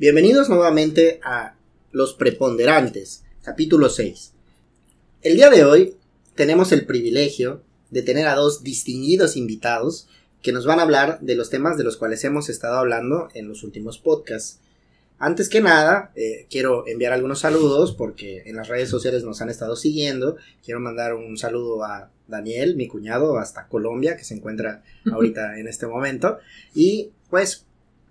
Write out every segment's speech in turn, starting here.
Bienvenidos nuevamente a Los Preponderantes, capítulo 6. El día de hoy tenemos el privilegio de tener a dos distinguidos invitados que nos van a hablar de los temas de los cuales hemos estado hablando en los últimos podcasts. Antes que nada, eh, quiero enviar algunos saludos porque en las redes sociales nos han estado siguiendo. Quiero mandar un saludo a Daniel, mi cuñado, hasta Colombia, que se encuentra ahorita en este momento. Y pues,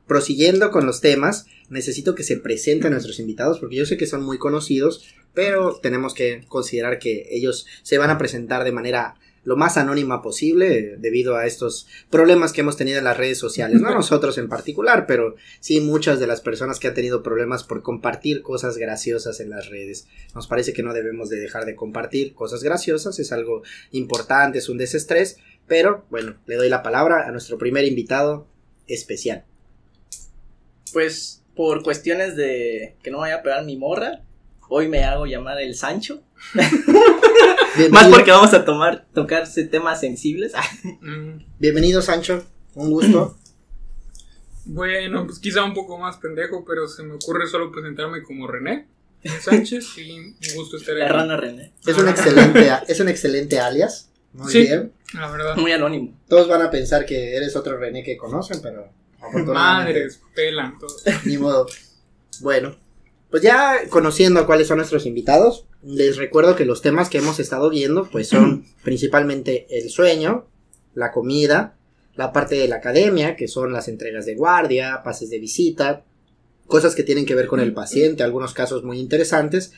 prosiguiendo con los temas, necesito que se presenten nuestros invitados porque yo sé que son muy conocidos, pero tenemos que considerar que ellos se van a presentar de manera lo más anónima posible debido a estos problemas que hemos tenido en las redes sociales, no nosotros en particular, pero sí muchas de las personas que han tenido problemas por compartir cosas graciosas en las redes. Nos parece que no debemos de dejar de compartir cosas graciosas, es algo importante, es un desestrés, pero bueno, le doy la palabra a nuestro primer invitado especial. Pues por cuestiones de que no vaya a pegar mi morra, hoy me hago llamar el Sancho. Más porque vamos a tomar, tocarse temas sensibles. Mm. Bienvenido, Sancho. Un gusto. bueno, pues quizá un poco más pendejo, pero se me ocurre solo presentarme como René Sánchez y un gusto estar aquí. La rana René. Es un excelente, es un excelente alias. Muy bien. La verdad. Muy anónimo. Todos van a pensar que eres otro René que conocen, pero Madres, pelan todos. Ni modo. Bueno, pues ya conociendo cuáles son nuestros invitados, les recuerdo que los temas que hemos estado viendo, pues son principalmente el sueño, la comida, la parte de la academia, que son las entregas de guardia, pases de visita, cosas que tienen que ver con el paciente, algunos casos muy interesantes.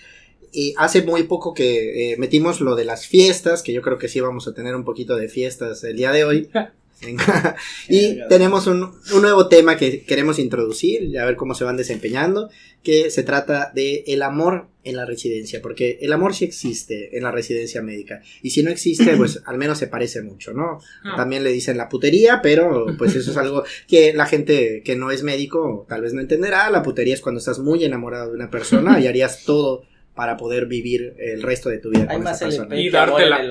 Y hace muy poco que eh, metimos lo de las fiestas, que yo creo que sí vamos a tener un poquito de fiestas el día de hoy. y tenemos un, nuevo tema que queremos introducir, a ver cómo se van desempeñando, que se trata de el amor en la residencia, porque el amor sí existe en la residencia médica, y si no existe, pues al menos se parece mucho, ¿no? Ah. También le dicen la putería, pero pues eso es algo que la gente que no es médico tal vez no entenderá, la putería es cuando estás muy enamorado de una persona y harías todo para poder vivir el resto de tu vida con esa persona. Y dártela.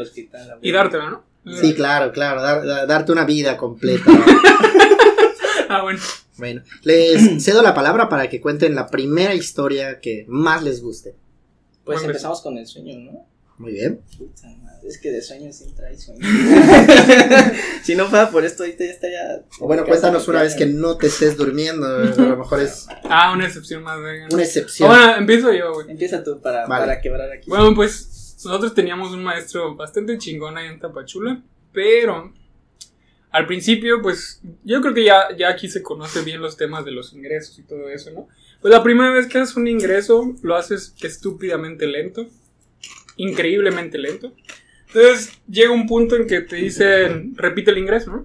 Y dártela, ¿no? Sí, claro, claro, darte una vida completa. ah, bueno. Bueno, les cedo la palabra para que cuenten la primera historia que más les guste. Pues empezamos con el sueño, ¿no? Muy bien. es que de sueño siempre hay sueño. si no fuera por esto, ahorita ya estaría. O bueno, cuéntanos una vez que no te estés durmiendo. A lo mejor es. Ah, una excepción más. Una excepción. bueno, empiezo yo, güey. Empieza tú para, para quebrar aquí. Bueno, pues nosotros teníamos un maestro bastante chingón ahí en Tapachula, pero al principio, pues yo creo que ya, ya aquí se conoce bien los temas de los ingresos y todo eso, ¿no? Pues la primera vez que haces un ingreso, lo haces estúpidamente lento, increíblemente lento. Entonces llega un punto en que te dicen, repite el ingreso, ¿no?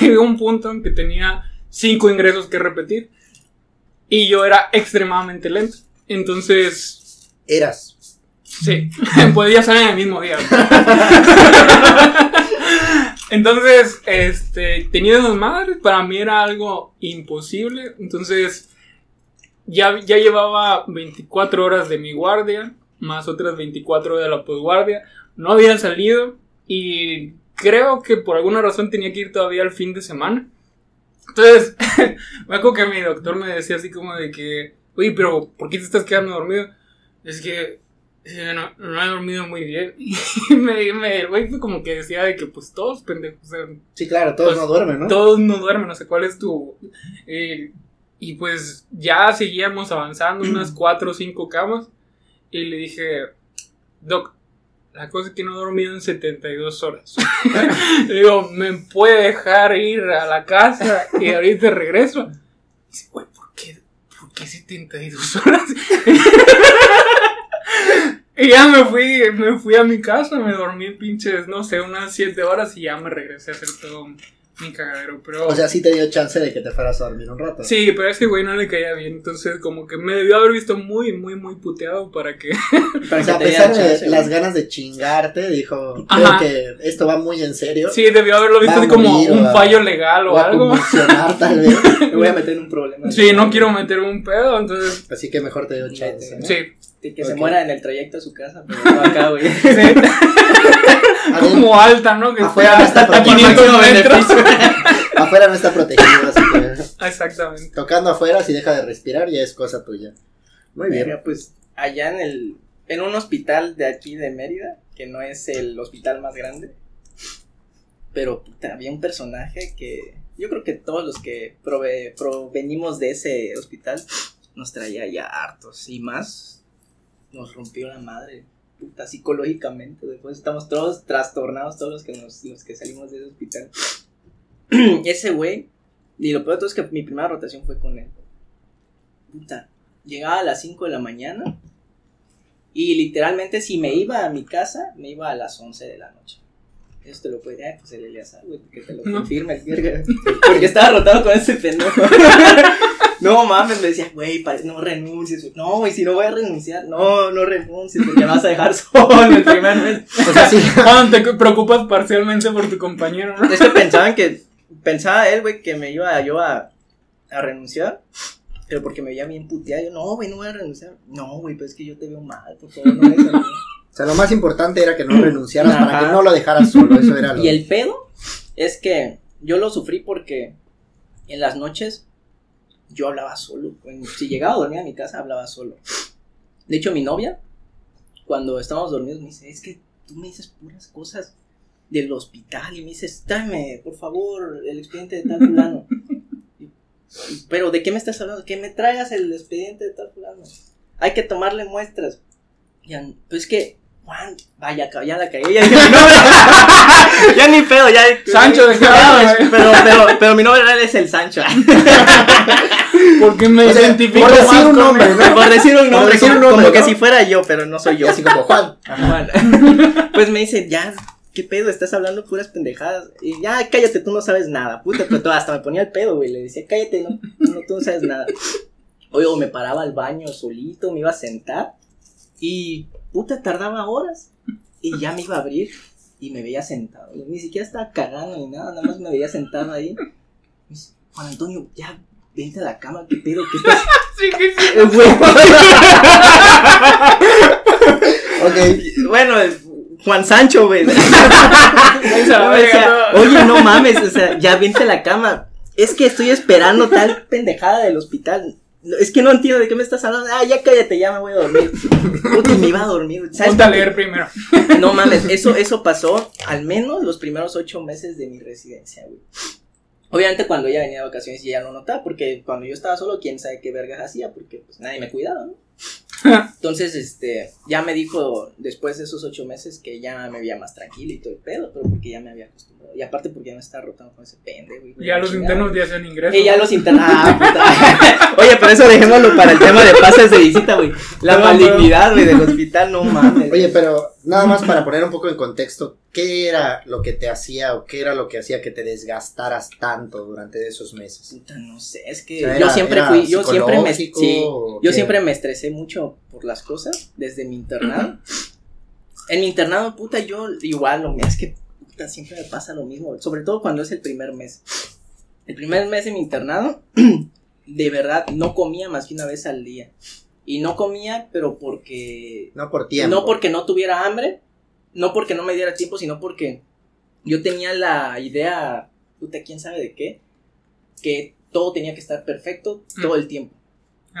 Llega un punto en que tenía cinco ingresos que repetir y yo era extremadamente lento. Entonces... Eras. Sí, podía ser en el mismo día. Entonces, este, tenía dos madres, para mí era algo imposible. Entonces, ya, ya llevaba 24 horas de mi guardia, más otras 24 de la posguardia. No había salido y creo que por alguna razón tenía que ir todavía al fin de semana. Entonces, me acuerdo que mi doctor me decía así como de que, oye, pero ¿por qué te estás quedando dormido? Es que no, no, he dormido muy bien. Y me, me, güey fue como que decía de que pues todos pendejos. sí, claro, todos pues, no duermen, ¿no? Todos no duermen, no sé cuál es tu. Eh, y pues ya seguíamos avanzando unas cuatro o cinco camas. Y le dije, Doc, la cosa es que no he dormido en 72 horas. le digo, ¿me puede dejar ir a la casa y ahorita regreso? dice, güey, ¿por qué, ¿por qué 72 horas? Y ya me fui, me fui a mi casa, me dormí pinches, no sé, unas 7 horas y ya me regresé a hacer todo mi cagadero, pero... O sea, sí te dio chance de que te fueras a dormir un rato. Sí, pero a ese güey no le caía bien, entonces como que me debió haber visto muy, muy, muy puteado para que... o sea, a pesar de las ganas de chingarte, dijo, creo que esto va muy en serio. Sí, debió haberlo visto así como un fallo legal o, algo. tal vez. me voy a meter en un problema. Sí, no quiero meter un pedo, entonces... Así que mejor te dio chance. Sí que se muera en el trayecto a su casa, pero no acá, güey. Como alta, ¿no? Que afuera no está protegido. Afuera no está protegido, así que. Exactamente. Tocando afuera, si deja de respirar, ya es cosa tuya. Muy bien. Mira, pues allá en el en un hospital de aquí de Mérida, que no es el hospital más grande, pero puta, había un personaje que yo creo que todos los que prove- provenimos de ese hospital nos traía ya hartos y más nos rompió la madre, puta, psicológicamente. Después estamos todos trastornados, todos los que, nos, los que salimos de ese hospital. ese güey, y lo peor de todo es que mi primera rotación fue con él. Puta, llegaba a las 5 de la mañana y literalmente si me iba a mi casa, me iba a las 11 de la noche. Eso te lo puede decir, pues el Eleazar, güey, que te lo confirme. Porque estaba rotado con ese pendejo. No mames, me decía, güey, no renuncies. No, güey, si no voy a renunciar, no, no renuncies, porque me vas a dejar solo el primer mes. O sea, sí. Cuando te preocupas parcialmente por tu compañero, ¿no? Es que pensaban que, pensaba él, güey, que me iba yo a, a renunciar. Pero porque me veía bien puteado, yo, no, güey, no voy a renunciar. No, güey, pero es que yo te veo mal, por favor, no me. O sea, lo más importante era que no renunciaras para que no lo dejaras solo. Eso era lo. Y el pedo es que yo lo sufrí porque en las noches yo hablaba solo. Bueno, Si llegaba a dormir a mi casa, hablaba solo. De hecho, mi novia, cuando estábamos dormidos, me dice, es que tú me dices puras cosas del hospital y me dices, tráeme, por favor, el expediente de tal fulano. Y- Pero, ¿de qué me estás hablando? Que me traigas el expediente de tal fulano. Hay que tomarle muestras. Ya, pues es que, Juan, vaya, ya la cagué. Ya, dije, mi nombre. ya ni pedo, ya. Sancho, pero, pero, pero mi nombre real es el Sancho. Porque me O sea, identifico por decir más un nombre. ¿no? Por decir un nombre, decir un como, nombre, como que ¿no? si fuera yo, pero no soy yo. Así como Juan. Juan. Pues me dice, ya, ¿qué pedo? Estás hablando puras pendejadas. Y ya, cállate, tú no sabes nada. Puta, pero hasta me ponía el pedo, güey. Le decía, cállate, no, no, tú no sabes nada. Oye, me paraba al baño solito, me iba a sentar. Y, puta, tardaba horas. Y ya me iba a abrir. Y me veía sentado. Ni siquiera estaba cagando ni nada, nada más me veía sentado ahí. Me dice, Juan Antonio, ya, vente a la cama, ¿qué pedo? ¿Qué estás Sí, que sí. Eh, güey. Ok. bueno, Juan Sancho, güey. Oye, no mames, o sea, ya vente a la cama. Es que estoy esperando tal pendejada del hospital. Es que no entiendo de qué me estás hablando. Ah, ya cállate, ya me voy a dormir. Puta, me iba a dormir. ¿Sabes a leer primero. No mames, eso, eso pasó al menos los primeros ocho meses de mi residencia, güey. Obviamente cuando ella venía de vacaciones y ya no notaba, porque cuando yo estaba solo, quién sabe qué vergas hacía, porque pues nadie me cuidaba, ¿no? Entonces, este, ya me dijo después de esos ocho meses que ya me veía más tranquilo y todo el pedo, pero porque ya me había acostumbrado. Y aparte porque ya me estaba rotando con ese pendejo. güey, Ya los chingada. internos ya hacían ingresos. Y ya los internos. Ah, puta. Oye, pero eso dejémoslo para el tema de pases de visita, güey. La Perdón, malignidad, güey, del hospital, no mames. Oye, pero nada más para poner un poco en contexto, ¿qué era lo que te hacía o qué era lo que hacía que te desgastaras tanto durante esos meses? Puta, no sé, es que O sea, yo siempre fui, yo siempre me, sí, yo siempre me estresé mucho por las cosas desde mi internado. En mi internado, puta, yo igual, lo es que puta, siempre me pasa lo mismo, sobre todo cuando es el primer mes. El primer mes de mi internado, de verdad, no comía más que una vez al día. Y no comía, pero porque No por tiempo. no porque no tuviera hambre, no porque no me diera tiempo, sino porque yo tenía la idea, puta, quién sabe de qué, que todo tenía que estar perfecto todo el tiempo.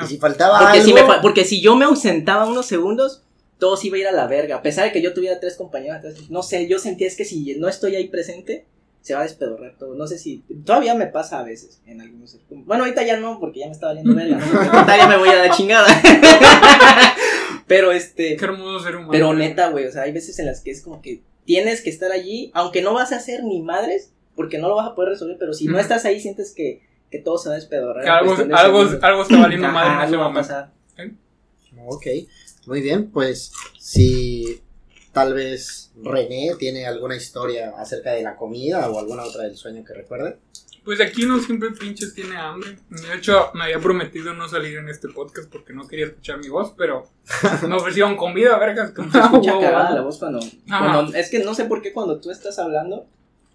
Y si faltaba Porque algo, si, me fa- porque si yo me ausentaba unos segundos, todo se iba a ir a la verga. A pesar de que yo tuviera tres compañeros atrás, no sé, yo sentía es que si no estoy ahí presente, se va a despedorrar todo. No sé si. Todavía me pasa a veces en algunos. Bueno, ahorita ya no, porque ya me está valiendo verga. ya me voy a la chingada. Pero este. Qué hermoso ser humano. Pero neta, güey, o sea, hay veces en las que es como que tienes que estar allí, aunque no vas a hacer ni madres, porque no lo vas a poder resolver, pero si no estás ahí, sientes que, que todo se va a despedorrar. Que en algo, de algo, algo está valiendo madre en ese algo va a momento. pasar. Ok, muy bien, pues si tal vez René tiene alguna historia acerca de la comida o alguna otra del sueño que recuerde. Pues aquí no siempre pinches tiene hambre. De hecho, me había prometido no salir en este podcast porque no quería escuchar mi voz, pero me ofrecieron comida, vergas. como Se escucha cagada la voz cuando- Es que no sé por qué cuando tú estás hablando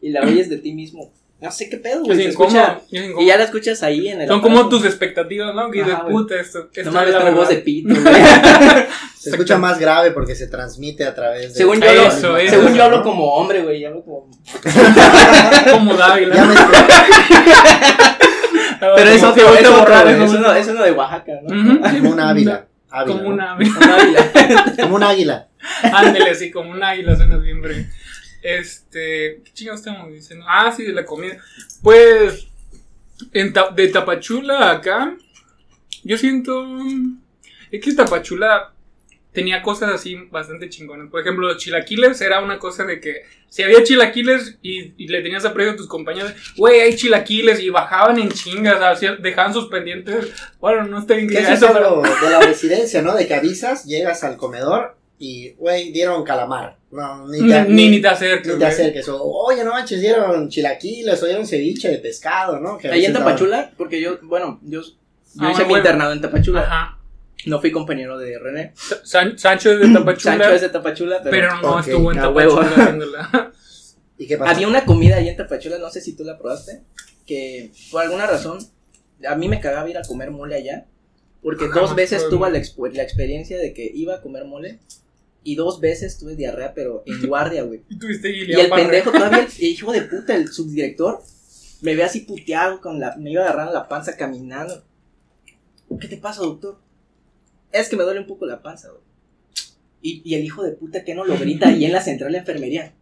y la oyes de ti mismo. No sé qué pedo, güey. Escucha. Y ya la escuchas ahí en el. Son como tus expectativas, ¿no? Que dices, puta, esto, esto No es la voz de pito, güey. Se escucha más grave porque se transmite a través de... según yo, Eso, hablo, eso. según yo hablo como hombre, güey. Hablo como. Como Dávila. Ya me Pero es otro, es uno, es uno de Oaxaca, ¿no? Como un ávila. Como un ávila. Como un águila. Ándele, así, como un águila suena siempre. Este, ¿qué chingados estamos diciendo? Ah, sí, de la comida. Pues, en de Tapachula acá, yo siento. Es que Tapachula tenía cosas así bastante chingonas. Por ejemplo, los chilaquiles era una cosa de que si había chilaquiles y, le tenías aprecio a tus compañeros, güey, hay chilaquiles y bajaban en chingas, dejaban sus pendientes. Bueno, no estoy en eso, pero... de la residencia, ¿no? De que avisas, llegas al comedor y, güey, dieron calamar. No, ni te, ni, ni, te acerques. Ni te acerques. oye, no manches, dieron chilaquiles o dieron ceviche de pescado, ¿no? Ahí en Tapachula, porque yo, bueno, yo, yo ah, hice mi internado en Tapachula. Ajá. No fui compañero de René. Sancho es de Tapachula. Sancho es de Tapachula, pero, pero no estuvo en Tapachula ¿Y qué pasó? Había una comida ahí en Tapachula, no sé si tú la probaste, que por alguna razón a mí me cagaba ir a comer mole allá, porque dos veces tuve la, la experiencia de que iba a comer mole y dos veces tuve diarrea, pero en guardia, güey. y tuviste Y el pendejo todavía, el hijo de puta, el subdirector, me ve así puteado, con la, me iba agarrando la panza caminando. ¿Qué te pasa, doctor? es que me duele un poco la panza, güey. Y, y el hijo de puta que no lo grita ahí en la central de enfermería.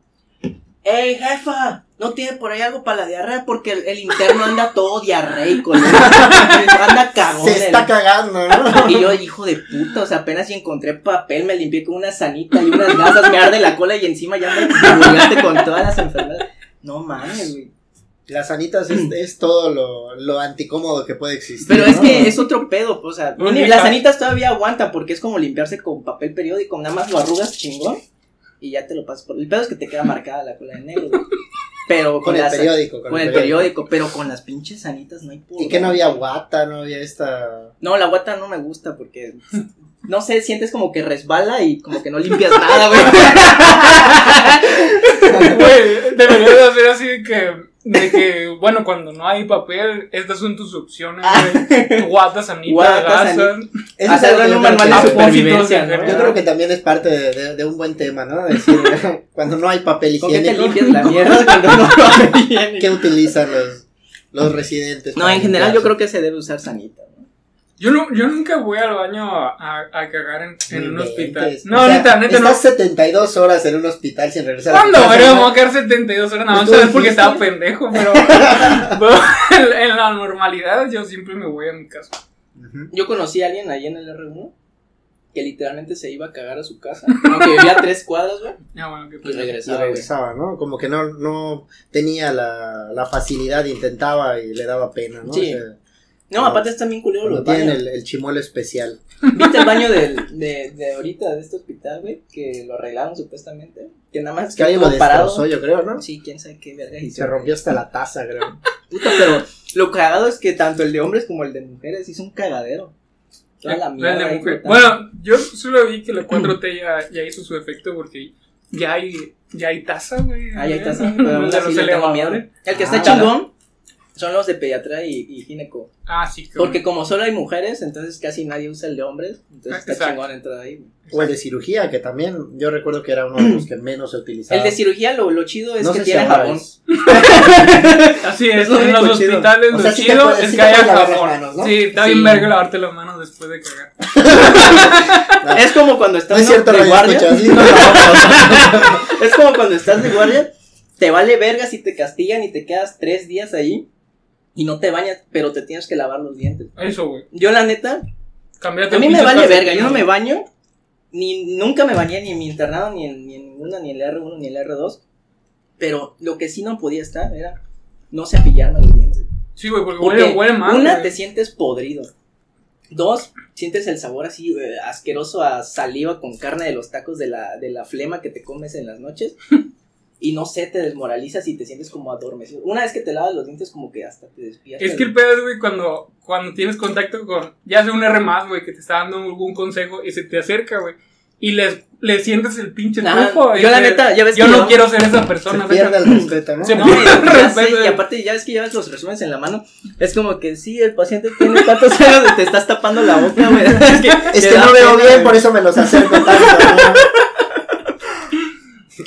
¡Ey, jefa! ¿No tiene por ahí algo para la diarrea? Porque el, interno anda todo diarreico, ¿no? anda cagón. Se está cagando, ¿no? Y yo, hijo de puta, o sea, apenas si encontré papel, me limpié con una sanita y unas gasas, me arde la cola y encima ya me con todas las enfermedades. No mames, güey. Las sanitas es, es todo lo, lo, anticómodo que puede existir. Pero es que es otro pedo, o sea, las sanitas todavía aguantan porque es como limpiarse con papel periódico, nada más lo arrugas chingón y ya te lo pasas por. El pedo es que te queda marcada la cola de negro. Pero con, el periódico. Con, el, periódico. pero con las pinches sanitas no hay ¿Y que no había guata? ¿No había esta.? No, la guata no me gusta porque. No sé, sientes como que resbala y como que no limpias nada, güey. Güey, debería de hacer así que de que, bueno, cuando no hay papel, estas son tus opciones, güey. Guata, sanita, gasa. Hacer un manual de supervivencia, Yo creo que también es parte de, de, un buen tema, ¿no? Decir, cuando no hay papel higiénico. ¿Con qué te limpias la mierda cuando no hay papel higiénico? ¿Qué utilizan los, los residentes? No, en general yo creo que se debe usar sanita. Yo, no, yo nunca voy al baño a, a, cagar en, en un hospital. No, neta, neta, estás 72 horas en un hospital sin regresar ¿Cuándo? a Pero vamos a quedar 72 horas nada más es porque estaba pendejo, pero, en, la normalidad yo siempre me voy a mi casa. Yo conocí a alguien ahí en el R1 que literalmente se iba a cagar a su casa, aunque vivía a tres cuadras, güey. Ah, bueno, que y regresaba. Y regresaba, ¿no? Como que no, no tenía la, la facilidad, intentaba y le daba pena, ¿no? Sí. No, aparte está bien culero los tienen el, el chimuelo especial. ¿Viste el baño del, de, de ahorita de este hospital, güey? Que lo arreglaron supuestamente. Que nada más es que alguien lo destrozó, yo creo, ¿no? Sí, quién sabe qué verga Se rompió hasta la taza, creo. Puta, pero lo cagado es que tanto el de hombres como el de mujeres hizo un cagadero. Toda la mierda. Bueno, yo solo vi que la 4T ya, ya hizo su efecto porque ya hay, ya hay taza, güey. Ah, ya hay taza. Pero no se le miedo. El que está ah, chingón son los de pediatría y, gineco. Ah, sí. Porque como solo hay mujeres, entonces casi nadie usa el de hombres. Entonces está chingón entrar ahí. O el de cirugía, que también yo recuerdo que era uno de los que menos se utilizaba. El de cirugía, lo, lo chido es que tiene jabón. Así es, en los hospitales lo chido es que haya jabón. Sí, está bien verga lavarte las manos después de cagar. Es como cuando estás es cierto, de guardia. es como cuando estás de guardia, te vale verga si te castigan y te quedas tres días ahí y no te bañas, pero te tienes que lavar los dientes. Eso, güey. Yo, la neta, a mí me vale verga, yo no me baño, ni nunca me bañé ni en mi internado, ni en, ni en ninguna, ni en el R1, ni en el R2, pero lo que sí no podía estar era no cepillarme los dientes. Sí, güey, porque, huele, huele mal. Una, te sientes podrido. Dos, sientes el sabor así eh, asqueroso a saliva con carne de los tacos de la, de la flema que te comes en las noches. y no sé, te desmoralizas y te sientes como adormecido. Una vez que te lavas los dientes, como que hasta te despiertas. Es que el pedo es, güey, cuando, cuando tienes contacto con, ya sea un R más, güey, que te está dando algún consejo y se te acerca, güey. Y le, le sientes el pinche tufo. Yo, la neta, ya ves Yo no quiero ser esa persona. Se pierde el respeto, ¿no? Se no, y, y aparte, ya ves que llevas los resúmenes en la mano. Es como que sí, el paciente tiene tantos años te estás tapando la boca, güey. Es que, es que no veo bien, por eso me los acerco tanto.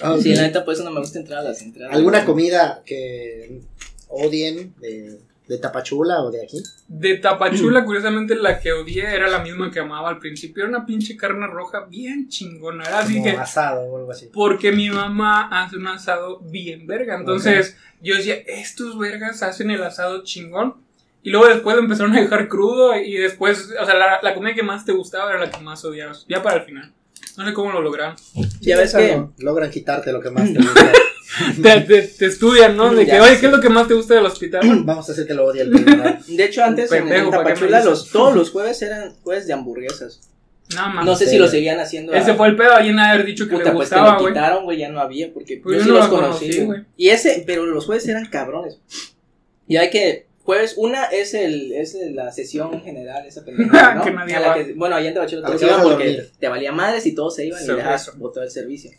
Okay. Sí, la neta, por eso no me gusta entrar a las entradas. ¿Alguna comida que odien de, ¿De Tapachula o de aquí? De Tapachula, curiosamente, la que odié era la misma que amaba al principio. Era una pinche carne roja bien chingona. Era así que. asado o algo así. Porque mi mamá hace un asado bien verga. Entonces, yo decía, estos vergas hacen el asado chingón. Y luego después lo empezaron a dejar crudo. Y después, o sea, la, la comida que más te gustaba era la que más odiabas. Ya para el final. No sé cómo lo lograron. Ya ves que- no, Logran quitarte lo que más te gusta. Te, te- te estudian, ¿no? De que, oye, sé. ¿qué es lo que más te gusta del hospital? Vamos a hacer que lo odie el personal. De hecho, antes en- Pendejo, en ¿para qué me Tapachula los, todos los jueves eran jueves de hamburguesas. No, mames. No sé si lo seguían haciendo. Ese a- fue el pedo. Alguien haber dicho que Puta, le pues gustaba, lo güey. quitaron, güey, ya no había, porque Pues yo yo sí no los lo conocí, conocí. Y ese, pero los jueves eran cabrones. Y hay que, jueves, una es el, es el- la sesión general, esa pendejada, ¿no? Que nadie A la va. que- bueno, allá en Tabachelo A la todos que vas iban a porque dormir. te valía madres y todos se iban y dejabas botado el servicio.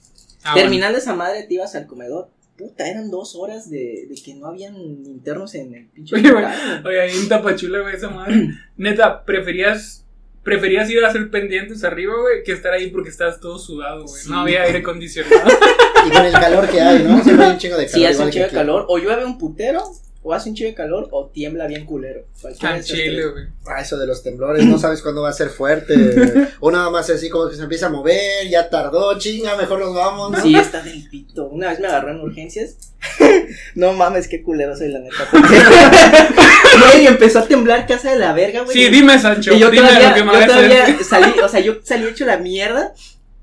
Ah, bueno. Terminando esa madre, te ibas al comedor. Puta, eran dos horas de, de que no habían internos en el pinche Oye, güey, hospital, Oye, ahí en Tapachula, güey, esa madre. Neta, preferías, preferías ir a hacer pendientes arriba, güey, que estar ahí porque estabas todo sudado, güey. Sí. No había aire acondicionado. Y con el calor que hay, ¿no? Siempre hay un chingo de calor. Si hace igual un que chingo de aquí. calor, o llueve un putero, o hace un chingo de calor, o tiembla bien culero. Esas chile, güey. Ah, eso de los temblores, no sabes cuándo va a ser fuerte. O nada más así como que se empieza a mover, ya tardó, chinga, mejor nos vamos. ¿no? Sí, está del pito. Una vez me agarró en urgencias. no mames, qué culero soy, la neta. Güey, empezó a temblar casa de la verga, güey. Sí, dime, Sancho. Y yo dime todavía, lo que yo me a todavía salí, o sea, yo salí hecho la mierda.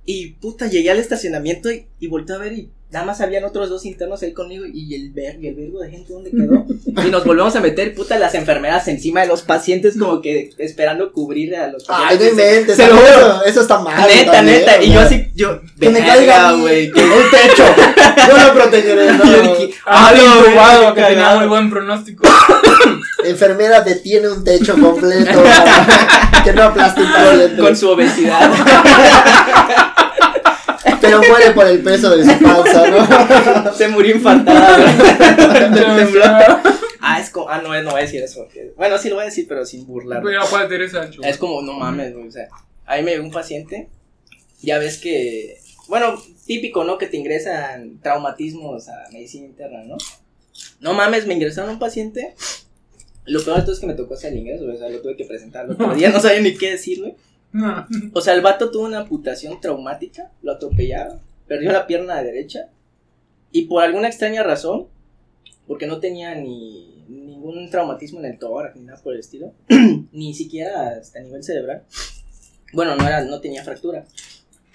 Y puta, llegué al estacionamiento y, y volteé a ver y nada más habían otros dos internos ahí conmigo y el ver, y el vergo de gente dónde quedó. y nos volvemos a meter, puta, las enfermeras encima de los pacientes como que esperando cubrir a los Ay, no pacientes. inventes, Se lo eso, juro. eso está mal. Neta, también, neta. Y yo así, yo, Que me caiga güey. el techo. Yo lo protegeré. no. Yo dije, Ah, lo qué que tenía muy buen pronóstico. Enfermera detiene un techo completo. que no aplasticó dentro. con su obesidad. Pero muere por el peso de su panza, ¿no? Se murió infartada, del No, temblor. Ah, es como, ah, no, no voy a decir eso. Bueno, sí lo voy a decir, pero sin burlar. Pero aparte eres Sancho. Es como, no mames, güey. O sea, ahí me llegó un paciente. Ya ves que, bueno, típico, ¿no? Que te ingresan traumatismos a medicina interna, ¿no? No mames, me ingresaron un paciente. Lo peor de todo es que me tocó hacer el ingreso, o sea, lo tuve que presentar. El otro día no sabía ni qué decirle. No. O sea, el vato tuvo una amputación traumática, lo atropellaron, perdió la pierna derecha y por alguna extraña razón, porque no tenía ni ningún traumatismo en el tórax ni nada por el estilo, ni siquiera hasta a nivel cerebral. Bueno, no era, no tenía fractura.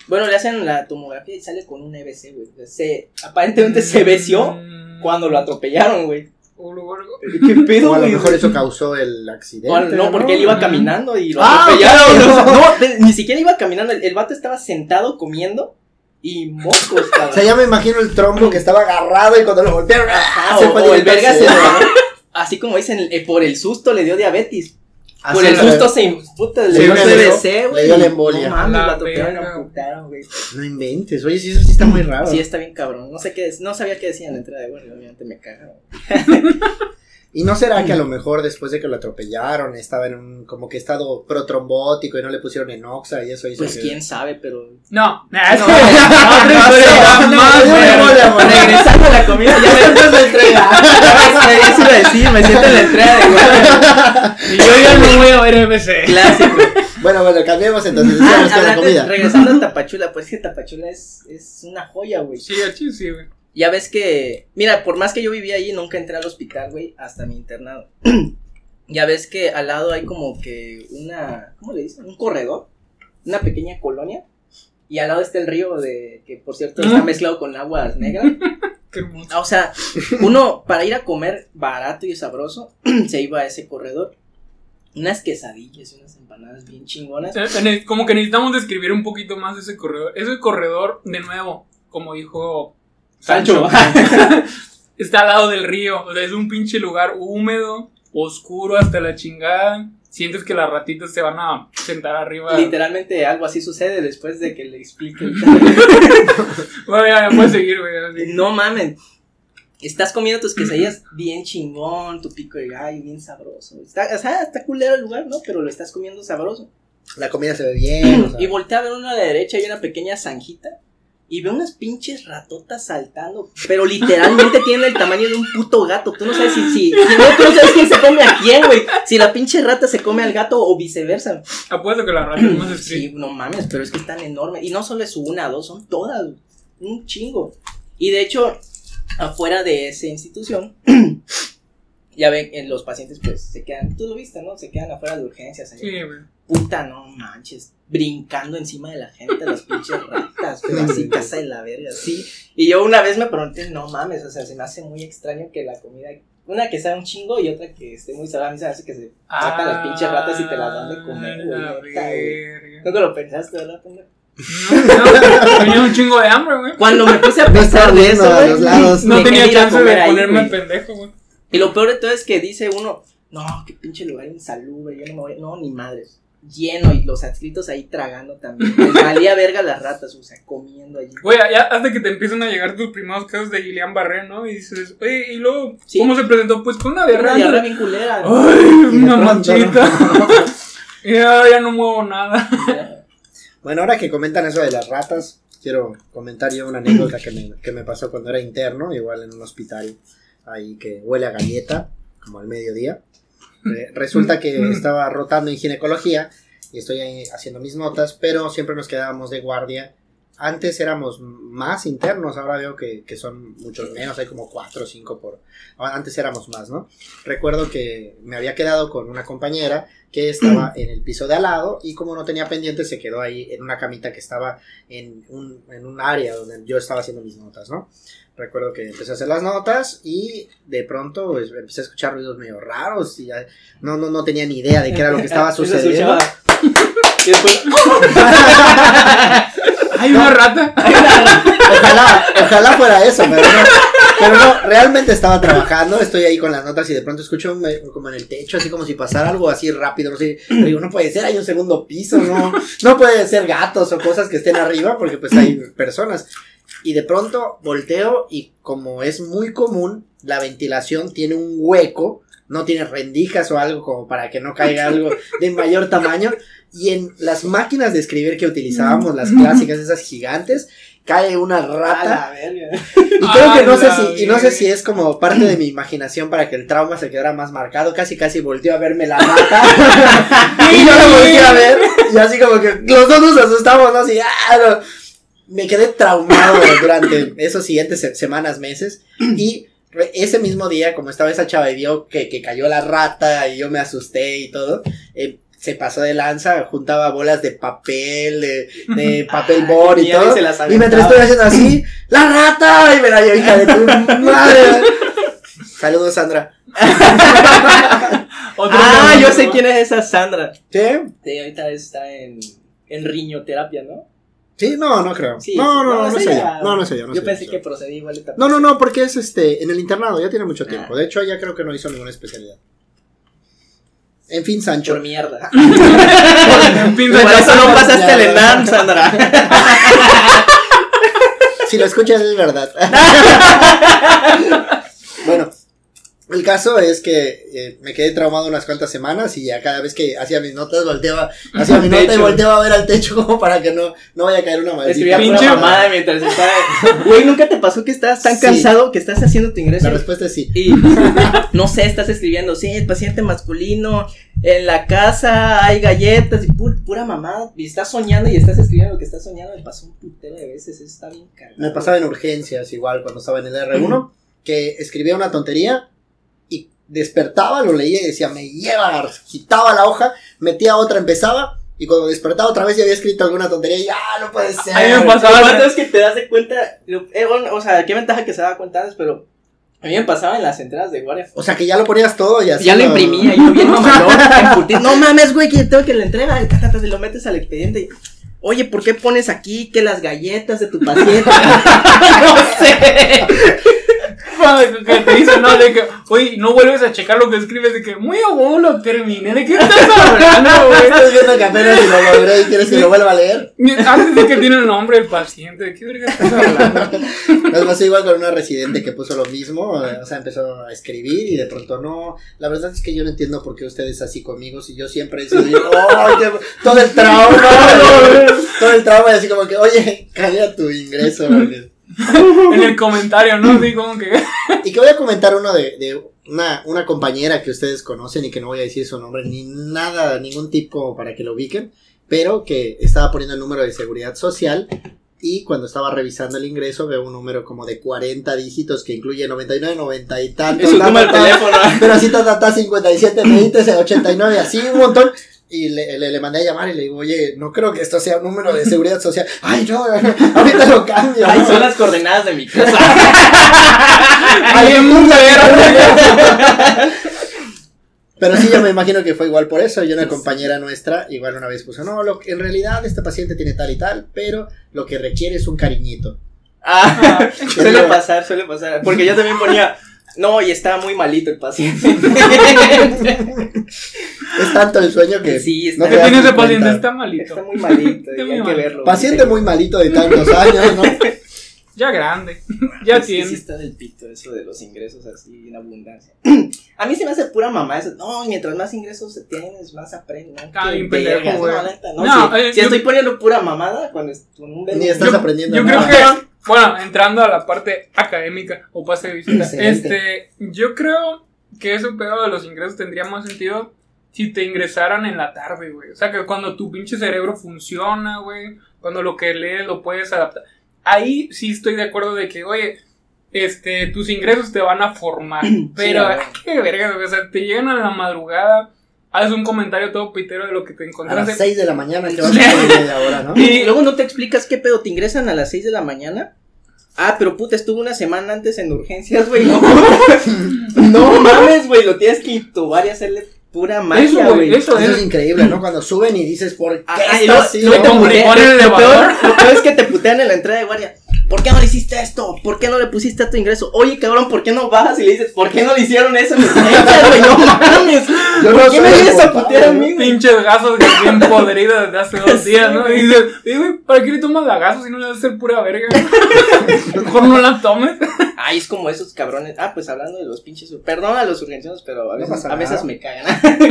Bueno, le hacen la tomografía y sale con un EBC, güey. Se, aparentemente se veció Mm. cuando lo atropellaron, güey. Vergo. ¿Qué pedo, O a lo güey? mejor eso causó el accidente. No, no, porque él iba caminando y lo Ah, atropellaron. o no, de- ni siquiera iba caminando. El, el vato estaba sentado comiendo y mocos, O cabrón. sea, ya me imagino el trombo que estaba agarrado y cuando lo golpearon, ¡ah! se o, fue o el verga se. Así como dicen, eh, por el susto le dio diabetes. Así por el susto se. Puta, le Sí, dio le CBC, dio- güey. le dio la embolia. No mames, La güey. No inventes, oye, sí, eso sí está muy raro. Sí, está bien cabrón. No sé qué no sabía qué decía en la entrada de guardia, obviamente me cagaron. ¿Y no será que a lo mejor después de que lo atropellaron estaba en un como que estado protrombótico y no le pusieron enoxa y eso hizo Pues que- quién sabe, pero. No, es No, no, no, historia no, ya no, más, no, güey. no, no, no, Regresando a la comida, ya me Después de entrega. me eso iba a decir, me siento en la entrada de guardia. Y yo ya no voy a ver MC. Clásico. Bueno, bueno, cambiemos entonces. Ah, la comida. regresando a Tapachula, pues que Tapachula es, es una joya, güey. Sí, chile sí, güey. Ya ves que, mira, por más que yo vivía ahí, nunca entré al hospital, güey, hasta mi internado. ya ves que al lado hay como que una, ¿cómo le dicen? Un corredor, una pequeña colonia. Y al lado está el río de, que por cierto está mezclado con aguas negras. Qué hermoso. O sea, uno para ir a comer barato y sabroso, se iba a ese corredor. Unas quesadillas y unas empanadas bien chingonas. Como que necesitamos describir un poquito más ese corredor. Ese corredor, de nuevo, como dijo Sancho. está al lado del río. O sea, es un pinche lugar húmedo, oscuro hasta la chingada. Sientes que las ratitas se van a sentar arriba. Literalmente algo así sucede después de que le explique. el- Bueno, ya, ya puedes seguir, güey. así. no mames. Estás comiendo tus quesadillas bien chingón, tu pico de gallo bien sabroso. Está, o sea, está culero el lugar, ¿no? Pero lo estás comiendo sabroso. La comida se ve bien. o sea. Y voltea a ver uno a la derecha y una pequeña zanjita. Y veo unas pinches ratotas saltando, pero literalmente tienen el tamaño de un puto gato. Tú no sabes si, si, tú no sabes quién se come a quién, güey. Si la pinche rata se come al gato o viceversa. Apuesto que la rata es más Sí, no mames, pero es que están enormes. Y no solo es una, dos, son todas, un chingo. Y de hecho, afuera de esa institución, ya ven, en los pacientes pues se quedan, tú lo viste, ¿no? Se quedan afuera de urgencias. Sí, güey. Puta, no manches, brincando encima de la gente, las pinches ratas, pero así casa de la verga, sí. Y yo una vez me pregunté, no mames, o sea, se me hace muy extraño que la comida, una que sea un chingo y otra que esté muy salada, a mí se me hace que se sacan las pinches ratas y te las dan de comer, güey. Nunca lo pensaste, ¿verdad, pendejo? No, tenía un chingo de hambre, güey. Cuando me puse a pensar de eso, güey, no tenía chance de ponerme pendejo, güey. Y lo peor de todo es que dice uno, no, qué pinche lugar insalubre, yo no me voy, no, ni madres. Lleno y los adscritos ahí tragando también. Les valía verga las ratas, o sea, comiendo allí. Güey, ya hasta que te empiezan a llegar tus primeros casos de Gillian Barré, ¿no? Y dices, oye, y luego, ¿cómo se presentó? Pues con una diarrea. Una diarrea bien culera. Ay, una manchita. ya, ya no muevo nada. Bueno, ahora que comentan eso de las ratas, quiero comentar yo una anécdota que me, que me pasó cuando era interno, igual en un hospital ahí que huele a galleta, como al mediodía. Eh, resulta que estaba rotando en ginecología y estoy ahí haciendo mis notas, pero siempre nos quedábamos de guardia. Antes éramos más internos, ahora veo que, que son muchos menos, hay como cuatro o cinco por... Antes éramos más, ¿no? Recuerdo que me había quedado con una compañera que estaba en el piso de al lado y como no tenía pendiente se quedó ahí en una camita que estaba en un, en un área donde yo estaba haciendo mis notas, ¿no? Recuerdo que empecé a hacer las notas y de pronto pues, empecé a escuchar ruidos medio raros y ya no, no, no tenía ni idea de qué era lo que estaba sucediendo. Hay una rata. Ojalá, ojalá fuera eso, pero no, pero no, realmente estaba trabajando, estoy ahí con las notas y de pronto escucho como en el techo, así como si pasara algo así rápido, no sé, digo, no puede ser, hay un segundo piso, no, no puede ser gatos o cosas que estén arriba porque pues hay personas. Y de pronto volteo y como es muy común, la ventilación tiene un hueco, no tiene rendijas o algo como para que no caiga algo de mayor tamaño. Y en las máquinas de escribir que utilizábamos, las clásicas, esas gigantes, cae una rata. Y creo que no sé si, y no sé si es como parte de mi imaginación para que el trauma se quedara más marcado. Casi casi volteó a verme la rata. y yo la volteé a ver. Y así como que los dos nos asustamos, ¿no? Así, ah, me quedé traumado durante esos siguientes semanas, meses. Y ese mismo día, como estaba esa chava y vio que, que cayó la rata y yo me asusté y todo, eh, se pasó de lanza, juntaba bolas de papel, de, papel board y todo. Y, me estoy haciendo así, ¡la rata! Y me la llevo, hija de tu madre. Saludos, Sandra. ah, yo sé quién es esa Sandra. ¿Sí? Sí, ahorita está en, en riñoterapia, ¿no? Sí, no, no creo. no, no, no, no, sé yo. No, no sé yo. yo pensé que procedí igual. No, no, no, porque es este en el internado, ya tiene mucho tiempo. Ah. De hecho, ella creo que no hizo ninguna especialidad. En fin, Sancho. Por mierda. en fin, Por eso no pasaste el ENAM, Sandra. si lo escuchas es verdad. bueno, el caso es que eh, me quedé traumado unas cuantas semanas y ya cada vez que hacía mis notas volteaba, hacía mi nota y volteaba a ver al techo como para que no, no vaya a caer una maldita. Escribía pinche mamada mientras estaba. Güey, ¿nunca te pasó que estás tan cansado que estás haciendo tu ingreso? La respuesta es sí. Y no sé, estás escribiendo, sí, el paciente masculino, en la casa hay galletas y pura, mamada. Y estás soñando y estás escribiendo lo que estás soñando. Me pasó un putero de veces, eso está bien caro. Me pasaba en urgencias igual cuando estaba en el R1, que escribía una tontería despertaba, lo leía y decía, me lleva, quitaba la hoja, metía otra, empezaba. Y cuando despertaba otra vez ya había escrito alguna tontería y ya ah, no puede ser. A mí me pasaba. es que te das de cuenta? Eh, o sea, qué ventaja que se daba cuenta antes, pero a mí me pasaba en las entradas de guardia. O sea, que ya lo ponías todo y así. Ya lo, imprimía y yo bien mamalón. no mames, güey, que tengo que le entrega. Y lo metes al expediente y. Oye, ¿por qué pones aquí que las galletas de tu paciente? no sé que te dicen, no, de que, oye, no vuelves a checar lo que escribes, de que, muy a lo terminé, ¿de qué estás hablando, güey? Estás viendo que apenas si lo logré y quieres que lo vuelva a leer. Antes de que tiene el nombre del paciente, ¿de qué verga estás hablando? Nos pasó igual con una residente que puso lo mismo, o sea, empezó a escribir y de pronto no. La verdad es que yo no entiendo por qué ustedes así conmigo, si yo siempre he sido, oh, todo el trauma, todo el trauma y así como que, oye, cambia tu ingreso. en el comentario, ¿no? Así como que. y que voy a comentar uno de, de una, una compañera que ustedes conocen y que no voy a decir su nombre ni nada, ningún tipo para que lo ubiquen, pero que estaba poniendo el número de seguridad social y cuando estaba revisando el ingreso veo un número como de 40 dígitos que incluye 99, 90 y tantos. Es un número de teléfono. Pero así ta, ta, 57, 20, 89, así un montón. Y le, le, le, mandé a llamar y le digo, oye, no creo que esto sea un número de seguridad social. Ay, no, ahorita lo cambio. Ahí son las coordenadas de mi casa. Ahí en un Pero sí, yo me imagino que fue igual por eso. Y una compañera nuestra, igual una vez puso, no, lo, en realidad este paciente tiene tal y tal, pero lo que requiere es un cariñito. Ah, suele pasar, suele pasar. Porque yo también ponía, no, y está muy malito el paciente. es tanto el sueño que. Sí, está no te tiene ese paciente, está malito. Está muy malito, está muy hay que verlo. Paciente muy malito de tantos años, ¿no? Ya grande, ya tiene. Sí, está del pito eso de los ingresos así en abundancia. A mí se me hace pura mamá eso. No, mientras más ingresos tienes, más aprendes. ¿no? Ah, pendejo, güey. No, no, si, eh, si yo... estoy poniendo pura mamada con, un Ni estás yo, aprendiendo Yo nada. creo que, bueno, entrando a la parte académica o pase de visita, este, yo creo que ese pedo de los ingresos tendría más sentido si te ingresaran en la tarde, güey. O sea, que cuando tu pinche cerebro funciona, güey, cuando lo que lees lo puedes adaptar ahí sí estoy de acuerdo de que, oye, este, tus ingresos te van a formar. Pero, sí, qué verga, o sea, te llegan a la madrugada, haces un comentario todo pitero de lo que te encontraste. A las 6 de la mañana te vas a media hora, ¿no? Y luego no te explicas qué pedo, te ingresan a las 6 de la mañana. Ah, pero puta, estuvo una semana antes en urgencias, güey. No, no mames, güey, lo tienes que intubar y hacerle pura magia, güey. Eso, eso, es. increíble, ¿no? Cuando suben y dices, ¿por qué Ajá, está lo, así? lo, putean, lo, peor, lo peor es que te putean en la entrada de guardia. ¿Por qué no le hiciste esto? ¿Por qué no le pusiste a tu ingreso? Oye, cabrón, ¿por qué no bajas y le dices, ¿por qué no le hicieron eso güey? No mames. Yo ¿Por no qué me vienes a putear a mí, güey? Pinches gasos que bien podridos desde hace dos días, ¿no? Y dices, "Oye, güey, ¿para qué le tomas la gaso si no le vas a hacer pura verga? Mejor no la tomes. Ay, es como esos cabrones. Ah, pues hablando de los pinches. Perdón a los urgencianos, pero a veces, a me cagan.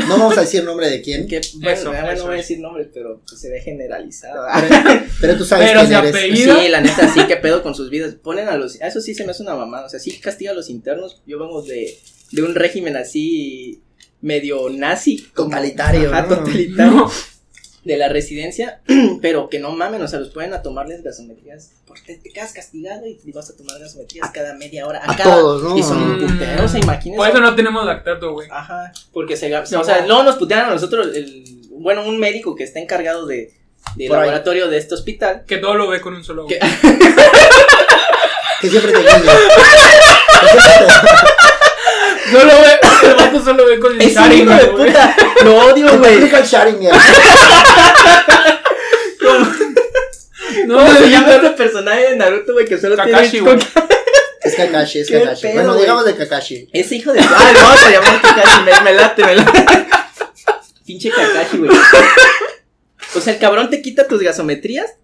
No vamos a decir nombre de quién, Que, bueno, Eso, eso no voy a decir nombres, pero pues, se ve generalizado. pero, pero tú sabes Pero quién se eres. apellida. Sí, la neta, sí, qué pedo con sus vidas. Ponen a los. Eso sí se me hace una mamada. O sea, sí castiga a los internos. Yo vengo de, de un régimen así. medio nazi. como- Totalitario, Ajá, ¿no? totalitario. No. De la residencia. pero que no mamen, o sea, los pueden a tomarles gasometrías. Porque te quedas castigado y vas a tomar gasometrías cada media hora. A cada- todos, ¿no? Y son Mm. putero, o sea, imagínense. Por eso no tenemos lactato, güey. Ajá, porque se, o No. sea, luego nos putearon a nosotros, el, bueno, un médico que está encargado de, de Por ahí. laboratorio de este hospital. Que todo lo ve con un solo Que- ojo. Que siempre te guiña. Solo ve, el vato solo ve con el Es un hijo de güey. puta, lo odio, güey. aplica el Sharingan. No, ¿Cómo se llama este personaje de Naruto, güey, que solo Kakashi, tiene... güey. Es Kakashi, es Kakashi. pedo, bueno, güey. digamos de Kakashi. Ese hijo de... Ah, no, se llama Kakashi, me, me late, me late. Pinche Kakashi, güey. O sea, el cabrón te quita tus gasometrías.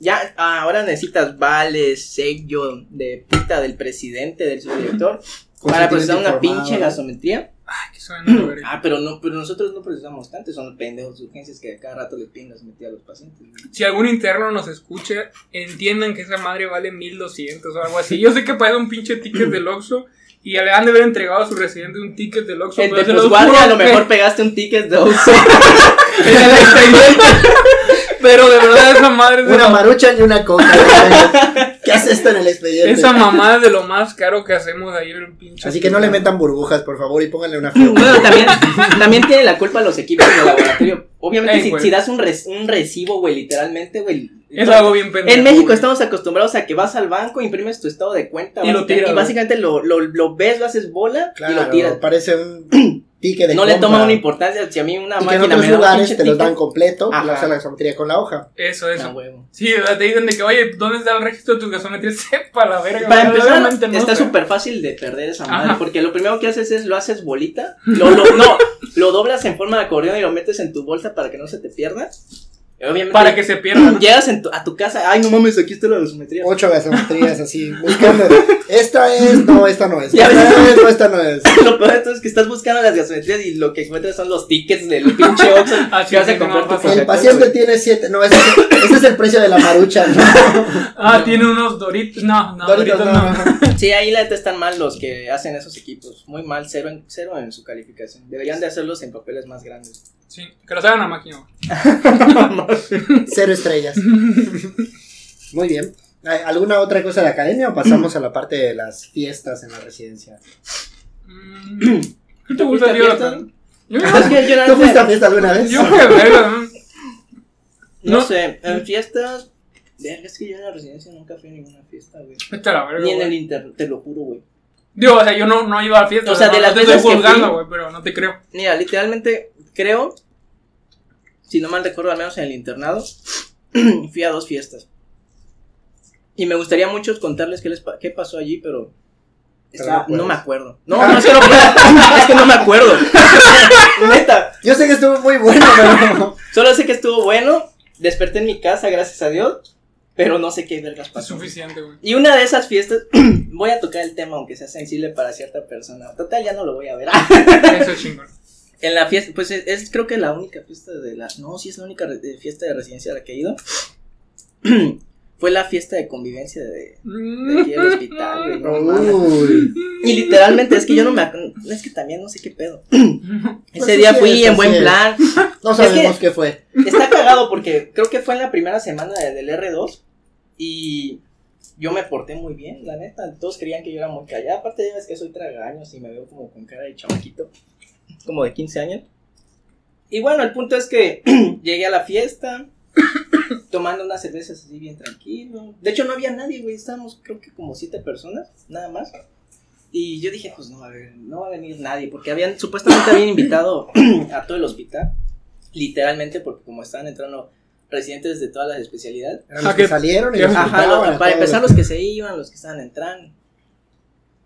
Ya, ah, ahora necesitas vales, sello de puta del presidente, del subdirector. Para procesar una pinche gasometría. Ay, que suena. Ah, pero no, pero nosotros no procesamos tanto, son pendejos de urgencias que a cada rato le piden gasometría a los pacientes. güey. Si algún interno nos escucha, entiendan que esa madre vale 1200 o algo así. Yo sé que paga un pinche ticket del Oxxo y le han de haber entregado a su residente un ticket del Oxxo. El de juro a lo que- mejor pegaste un ticket de Oxxo. en el expediente. Pero de verdad esa madre es de Una maruchan y una coca. ¿Qué hace esto en el expediente? esa mamada es de lo más caro que hacemos ahí en el pinche. Así que no le metan burbujas, por favor, y pónganle una. Bueno, también, también tiene la culpa los equipos de laboratorio. Obviamente, si, das un, res- un recibo, güey, literalmente, güey. Es algo bien pendejo. En México güey. estamos acostumbrados a que vas al banco, imprimes tu estado de cuenta. Y lo básicamente- tiras, Y básicamente lo, lo, lo ves, lo haces bola y lo Claro, tiras. parece un ticket de No le compra. toma una importancia. Si a mí una Y que en máquina otros me da un lugares te los ticket, dan completo, Ajá. lo hacen la gasometría con la hoja. Eso, eso. ah, huevo. Sí, o sea, te dicen de que, oye, ¿dónde está el registro de tus gasometrías? Sepa la verga. Para empezar, no está súper fácil de perder esa madre, Ajá. porque lo primero que haces es lo haces bolita, lo, lo- no, lo doblas en forma de acordeón y lo metes en tu bolsa para que no se te pierda. Obviamente. Para que se pierdan. Llegas en tu- a tu casa, ay, no mames, aquí está la gasometría. Ocho gasometrías así, buscando. Esta es, no, esta no es. Ya Esta ves. es, no, esta no es. Lo peor de todo es que estás buscando las gasometrías y lo que encuentras son los tickets del pinche Oxxo Ah, que vas a comprar no, tu fácil. El paciente tiene siete. No, ese, ese es el precio de la marucha. ¿no? Ah, tiene unos Doritos. No, no, Doritos, Doritos no. Sí, ahí la neta están mal los que hacen esos equipos. Muy mal, cero en, cero en su calificación. Deberían de hacerlos en papeles más grandes. Sí, que los hagan a máquina. Cero estrellas. Muy bien. ¿Hay ¿Alguna otra cosa de academia o pasamos a la parte de las fiestas en la residencia? Mm, ¿Qué te ¿Tú gusta, tío? fiesta? Yo, Es que yo, la ¿Tú fuiste a fiesta alguna vez? yo ¿no? sé, en fiestas. Verga, es que yo en la residencia nunca fui a ninguna fiesta, güey. Ni en güey. el inter, te lo juro, güey. Digo, o sea, yo no, no iba a fiestas. O sea, no, de las no te veces estoy que juzgando, fui- güey, pero no te creo. Mira, literalmente creo, si no mal recuerdo, al menos en el internado, fui a dos fiestas. Y me gustaría mucho contarles qué, les pa- qué pasó allí, pero Pero está- no me acuerdo. No, no es que no puedo, es que no me acuerdo. Neta, Yo sé que estuvo muy bueno, pero. solo sé que estuvo bueno, desperté en mi casa, gracias a Dios, pero no sé qué vergas Es pasó. suficiente, güey. Y una de esas fiestas, voy a tocar el tema aunque sea sensible para cierta persona. Total, ya no lo voy a ver. Eso es chingón. En la fiesta, pues es, es creo que la única fiesta de la. No, sí es la única re- de fiesta de residencia a la que he ido. Fue la fiesta de convivencia de, de aquí del hospital, güey. no mames. Uy. Y literalmente es que yo no me. Es que también no sé qué pedo. Ese Pues día fui en buen plan. No Es sabemos que- qué fue. Está cagado porque creo que fue en la primera semana de- del R2. Y yo me porté muy bien, la neta. Todos creían que yo era muy callada. Aparte, ya ves que soy tragaños y me veo como con cara de chamaquito. Como de 15 años. Y bueno, el punto es que llegué a la fiesta. Tomando unas cervezas así bien tranquilo. De hecho, no había nadie, güey. Estábamos, creo que como siete personas, nada más. Y yo dije, pues no va a haber, no va a venir nadie. Porque habían, supuestamente habían invitado a todo el hospital. Literalmente, porque como estaban entrando residentes de todas las especialidades. Eran los que que- salieron y los Ajá, para empezar los los que se iban, los que estaban entrando.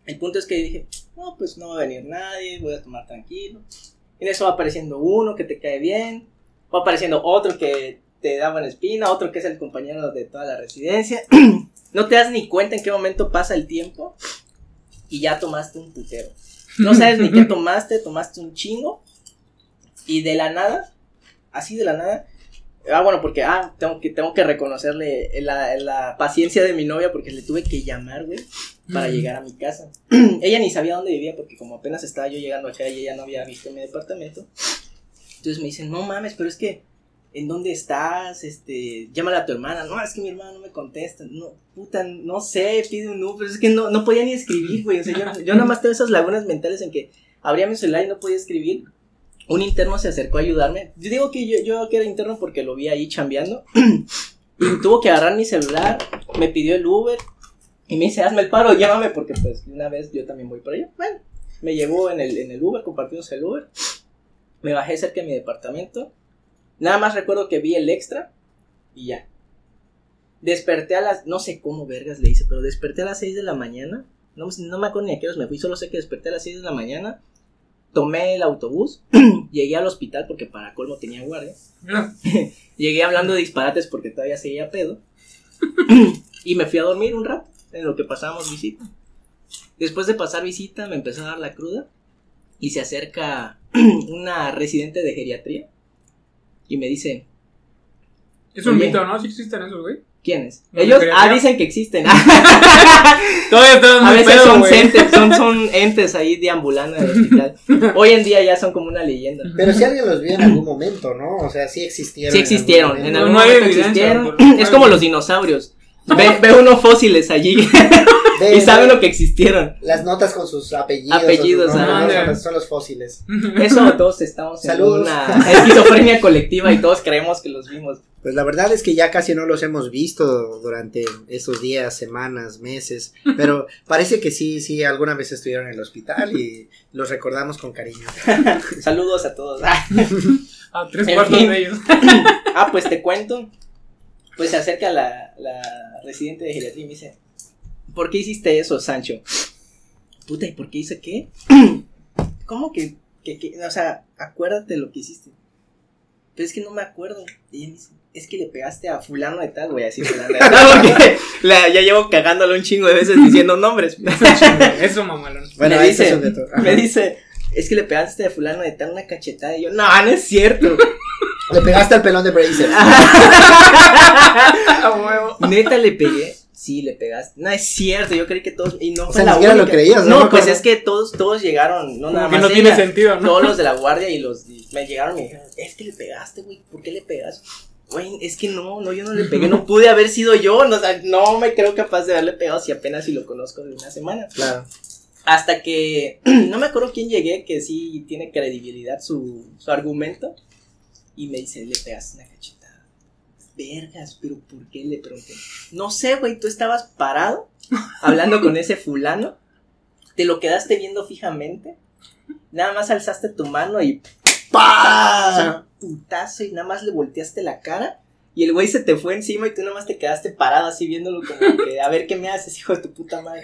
El punto es que dije, no, pues no va a venir nadie, voy a tomar tranquilo. Y en eso va apareciendo uno que te cae bien, va apareciendo otro que te da buena espina, otro que es el compañero de toda la residencia. no te das ni cuenta en qué momento pasa el tiempo y ya tomaste un putero. No sabes ni qué tomaste, tomaste un chingo y de la nada, así de la nada, Ah, bueno, porque ah, tengo que tengo que reconocerle la, la paciencia de mi novia porque le tuve que llamar, güey, para llegar a mi casa. ella ni sabía dónde vivía porque como apenas estaba yo llegando acá y ella no había visto mi departamento. Entonces me dicen, "No mames, pero es que ¿en dónde estás? Este, llámala a tu hermana." No, es que mi hermana no me contesta. No, puta, no sé, pide un Uber, es que no no podía ni escribir, güey. O sea, yo, yo nada más tengo esas lagunas mentales en que abría mi celular y no podía escribir un interno se acercó a ayudarme. Yo digo que yo, yo que era interno porque lo vi ahí chambeando. y tuvo que agarrar mi celular, me pidió el Uber y me dice, hazme el paro, llévame porque pues una vez yo también voy por allá. Bueno, me llevó en el, en el Uber, compartimos el Uber. Me bajé cerca de mi departamento. Nada más recuerdo que vi el extra y ya. Desperté a las, no sé cómo vergas le hice, pero desperté a las 6 de la mañana. No, no me acuerdo ni a qué horas me fui, solo sé que desperté a las 6 de la mañana. Tomé el autobús, llegué al hospital porque para colmo tenía guardia. Llegué hablando de disparates porque todavía seguía pedo. y me fui a dormir un rato en lo que pasábamos visita. Después de pasar visita me empezó a dar la cruda y se acerca una residente de geriatría y me dice, Es un mito, ¿no? Sí existen esos, güey. ¿quién es? ¿Los de Ellos, ah, dicen que existen. Todavía estás A veces pedo, son, entes, son, son entes ahí deambulando en el hospital. Hoy en día ya son como una leyenda. Pero si alguien los vio en algún momento, ¿no? O sea, sí existieron. Sí existieron, en momento. algún No momento existieron. Es como los dinosaurios. Ve, ve unos fósiles allí Ve- y saben ve lo que existieron. Las notas con sus apellidos. Apellidos, o sus nombres, ah. son, los, son los fósiles. Eso todos estamos Saludos. en una esquizofrenia colectiva y todos creemos que los vimos. Pues la verdad es que ya casi no los hemos visto durante estos días, semanas, meses. Pero parece que sí, sí, alguna vez estuvieron en el hospital y los recordamos con cariño. Saludos a todos. A tres cuartos de ellos. Ah, pues te cuento. Pues se acerca la, la residente de geriatría y me dice, ¿por qué hiciste eso, Sancho? Puta, ¿y por qué hice qué? ¿Cómo que, que, que- o sea, acuérdate lo que hiciste? pero es que no me acuerdo. Y él dice, es que le pegaste a fulano de tal, voy a decir fulano de tal, porque la- ya llevo cagándolo un chingo de veces diciendo nombres. Eso, mamalón. Bueno, me dice, me dice, es que le pegaste a fulano de tal una cachetada. Y yo, no, no es cierto. Le pegaste al pelón de Bracer. A huevo. Neta le pegué. Sí, le pegaste. No es cierto, yo creí que todos. Y no O sea, ni la siquiera lo creías, ¿no? No, pues es que todos, todos llegaron. No, nada Como que más. no tiene ella, sentido, ¿no? Todos los de la guardia y los. y me llegaron y me dijeron, es que le pegaste, güey. ¿Por qué le pegaste? Güey, es que no, no, yo no le pegué. No pude haber sido yo. No, o sea, no me creo capaz de haberle pegado si apenas si lo conozco de una semana. Claro. Hasta que. no me acuerdo quién llegué, que sí tiene credibilidad su, su argumento. Y me dice, le pegaste una cachetada. Vergas, pero ¿por qué le pregunté? No sé, güey, tú estabas parado hablando con ese fulano. Te lo quedaste viendo fijamente. Nada más alzaste tu mano y ¡Pah! putazo y nada más le volteaste la cara. Y el güey se te fue encima y tú nada más te quedaste parado así viéndolo como que a ver qué me haces, hijo de tu puta madre.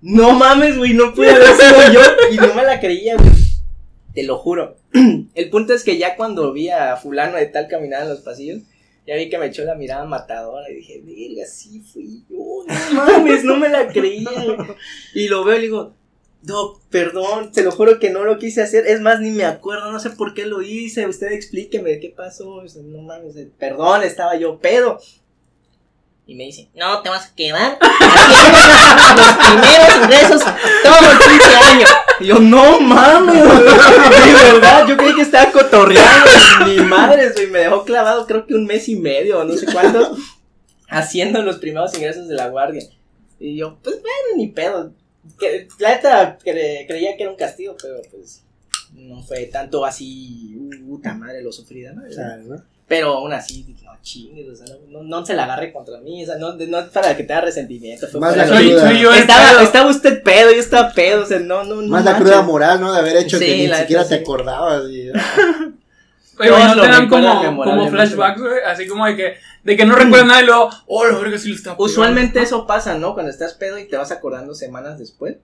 No mames, güey, no pude haber sido yo. Y no me la creía, güey. Te lo juro. El punto es que ya cuando vi a fulano de tal caminar en los pasillos, ya vi que me echó la mirada matadora y dije, verga, sí fui yo, no mames, no me la creía. Y lo veo y le digo, Doc, perdón, te lo juro que no lo quise hacer, es más, ni me acuerdo, no sé por qué lo hice, usted explíqueme qué pasó, no mames, eh, perdón, estaba yo pedo. Y me dice, no, te vas a quedar los primeros ingresos todo el pinche año. Y yo, no mames, de verdad, yo creí que estaba cotorreando, mi madre, güey, me dejó clavado creo que un mes y medio, o no sé cuántos, haciendo los primeros ingresos de la guardia. Y yo, pues bueno, ni pedo. Que, la neta cre- creía que era un castigo, pero pues no fue tanto así, uh, puta madre, lo sufrí de madre. Claro, ¿no? Pero aún así, no chingues, o sea, no, no, no se la agarre contra mí, o sea, no, no es para que te haga resentimiento. Fue Más la Soy, cruda. soy yo el estaba, pedo. estaba usted pedo, yo estaba pedo, o sea, no, no, no. Más la cruda moral, ¿no? De haber hecho Sí, que ni siquiera te sí. acordabas. y- Oye, no te dan como, como flashbacks, güey. Así como de que, de que no recuerdas nada y luego, oh, la verga sí lo está pegando". Usualmente eso pasa, ¿no? Cuando estás pedo y te vas acordando semanas después.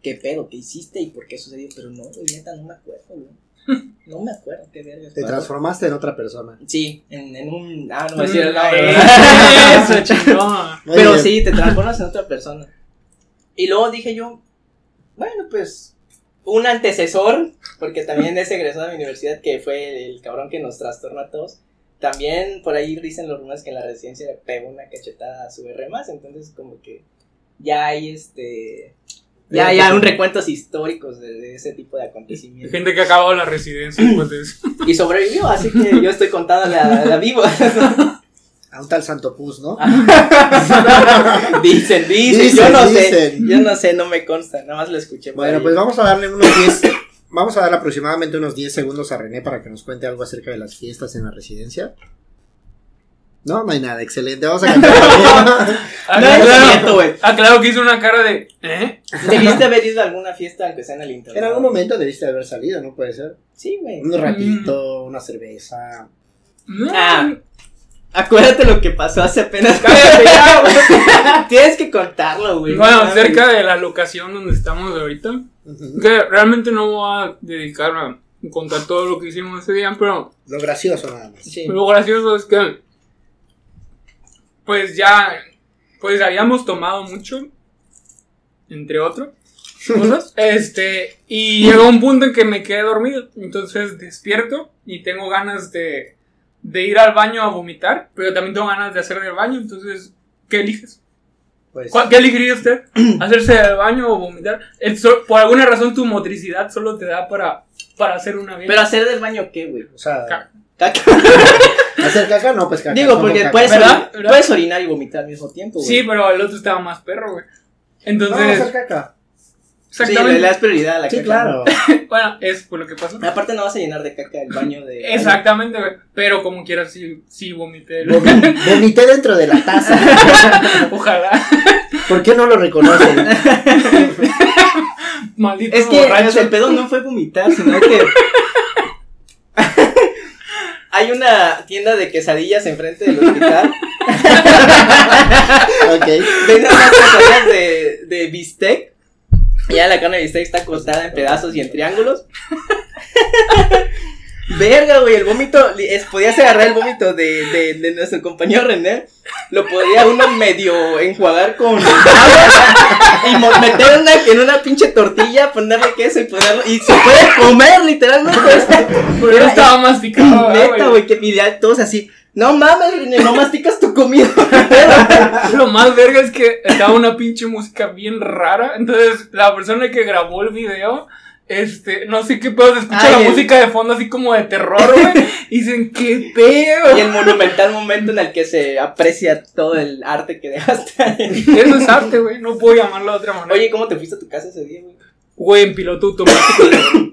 ¿Qué pedo? ¿Qué hiciste y por qué sucedió? Pero no, güey, neta, no me acuerdo, güey. No me acuerdo, qué verga. Te transformaste en otra persona. Sí, en, en un. Ah, no me decía el eh, nombre. Eso, chingón. Pero sí, te transformas en otra persona. Y luego dije yo, bueno, pues un antecesor, porque también es egresado de mi universidad, que fue el cabrón que nos trastorna a todos. También por ahí dicen los rumores que en la residencia le pegó una cachetada a su R más, entonces como que ya hay este... Ya, ya un recuentos históricos de, de ese tipo de acontecimientos. gente que ha acabado la residencia después de eso. Y sobrevivió, así que yo estoy contando la, la vivo. A un tal Santo Pus, ¿no? dicen, dicen, Dicen, yo no sé, yo no sé, no me consta, nada más lo escuché. Bueno, ahí. pues vamos a darle unos 10. Vamos a dar aproximadamente unos 10 segundos a René para que nos cuente algo acerca de las fiestas en la residencia. No, no hay nada, excelente. Vamos a cantar. Ah, No, es claro. cierto, güey. Ah, claro que hizo una cara de, ¿eh? ¿Debiste haber ido a alguna fiesta aunque sea en el internet? en algún momento debiste haber salido, ¿no? Puede ser. Sí, güey. Un ratito, una cerveza. Ah. Acuérdate lo que pasó hace apenas. Cállate ya, güey. Tienes que contarlo, güey. Bueno, No mames. cerca de la locación donde estamos ahorita, que realmente no voy a dedicar a contar todo lo que hicimos ese día, pero Lo gracioso nada más. Sí. lo gracioso es que, pues ya, pues habíamos tomado mucho, entre otros. cosas, este, y llegó un punto en que me quedé dormido, entonces despierto y tengo ganas de, de ir al baño a vomitar, pero también tengo ganas de hacer del baño, entonces, ¿qué eliges? Pues, ¿Cuál- ¿Qué elegiría usted? ¿Hacerse del baño o vomitar? El so- por alguna razón tu motricidad solo te da para, para hacer una bien. Pero hacer del baño, ¿qué, güey? o sea, Caca. hacer caca, no, pues caca. Digo, no, porque caca. puedes, ¿Verdad? ori- ¿Verdad? puedes orinar y vomitar al mismo tiempo, güey. Sí, pero el otro estaba más perro, güey. No, Entonces, hacer caca. Sí, le, exactamente. das prioridad a la Sí, caca. claro. Bueno, es por lo que pasó. Aparte no vas a llenar de caca el baño de... Exactamente, güey. Pero como quieras, sí, sí vomité. Vomi- Vomité dentro de la taza. Ojalá. ¿Por qué no lo reconocen? Maldito Es que borracho. el pedo no fue vomitar, sino que... Hay una tienda de quesadillas enfrente del hospital. ok. Venden unas quesadillas de, de bistec. Ya la carne de bistec está cortada en pedazos y en triángulos. Verga, güey, el vómito, es, podías agarrar el vómito de, de, de nuestro compañero René, lo podía uno medio enjuagar con agua y meter en una, en una pinche tortilla, ponerle queso y ponerlo, y se puede comer literalmente. Pero estaba masticado. Neta, güey, que ya todos así. No mames, no masticas tu comida. Lo más verga es que estaba una pinche música bien rara. Entonces, la persona que grabó el video este, no sé qué pedo, se escucha la música de fondo así como de terror, güey. y dicen, qué pedo. Y el monumental momento en el que se aprecia todo el arte que dejaste ahí. Eso es arte, güey, no puedo llamarlo de otra manera. Oye, ¿cómo te fuiste a tu casa ese día, güey? Güey, en piloto automático.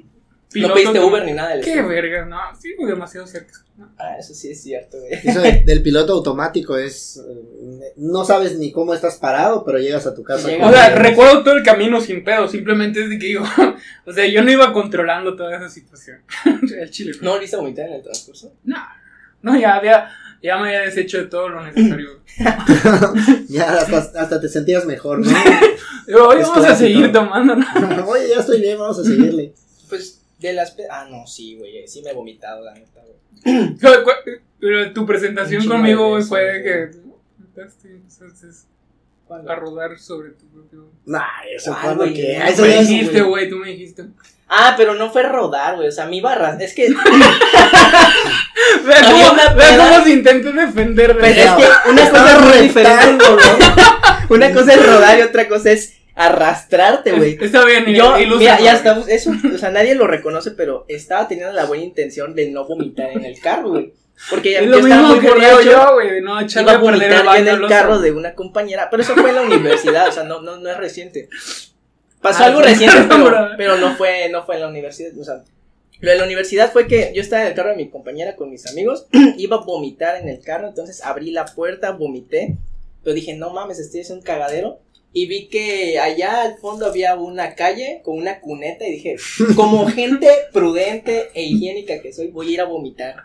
No pediste Uber ni nada. Qué verga, no, sí, demasiado cerca. Ah, eso sí es cierto, güey. Eso del piloto automático es. Eh, no sabes ni cómo estás parado, pero llegas a tu casa. o sea, recuerdo todo el camino sin pedo. Simplemente es de que digo. o sea, yo no iba controlando toda esa situación. el chile. ¿No volviste a vomitar en el transcurso? No. No, ya había. Ya me había deshecho de todo lo necesario. ya hasta, hasta, te sentías mejor, ¿no? Oye, vamos a seguir tomando, ¿no? Oye, ya estoy bien, vamos a seguirle. Pues de las. Ah, no, sí, güey. Sí me he vomitado, la neta, güey. Pero tu presentación conmigo fue que entonces a rodar sobre tu propio. Nah, eso fue lo que. Eso me dijiste, güey, tú me dijiste. Ah, pero no fue rodar, güey. O sea, mi barra. Es que. Vea cómo, cómo se intenta defender de Es que una cosa es diferente, Una cosa es rodar y otra cosa es arrastrarte, güey. Está bien, yo, mira, ya estamos, eso, o sea, nadie lo reconoce, pero estaba teniendo la buena intención de no vomitar en el carro, güey. Porque ya lo estaba muy borracho, yo, güey, no iba a vomitar en el carro de una compañera, pero eso fue en la universidad, o sea, no, no, no es reciente. Pasó ah, algo reciente, pero, pero, no fue, no fue en la universidad, o sea, lo de la universidad fue que yo estaba en el carro de mi compañera con mis amigos, iba a vomitar en el carro, entonces abrí la puerta, vomité, pero dije, no mames, estoy haciendo un cagadero, y vi que allá al fondo había una calle con una cuneta y dije, como gente prudente e higiénica que soy, voy a ir a vomitar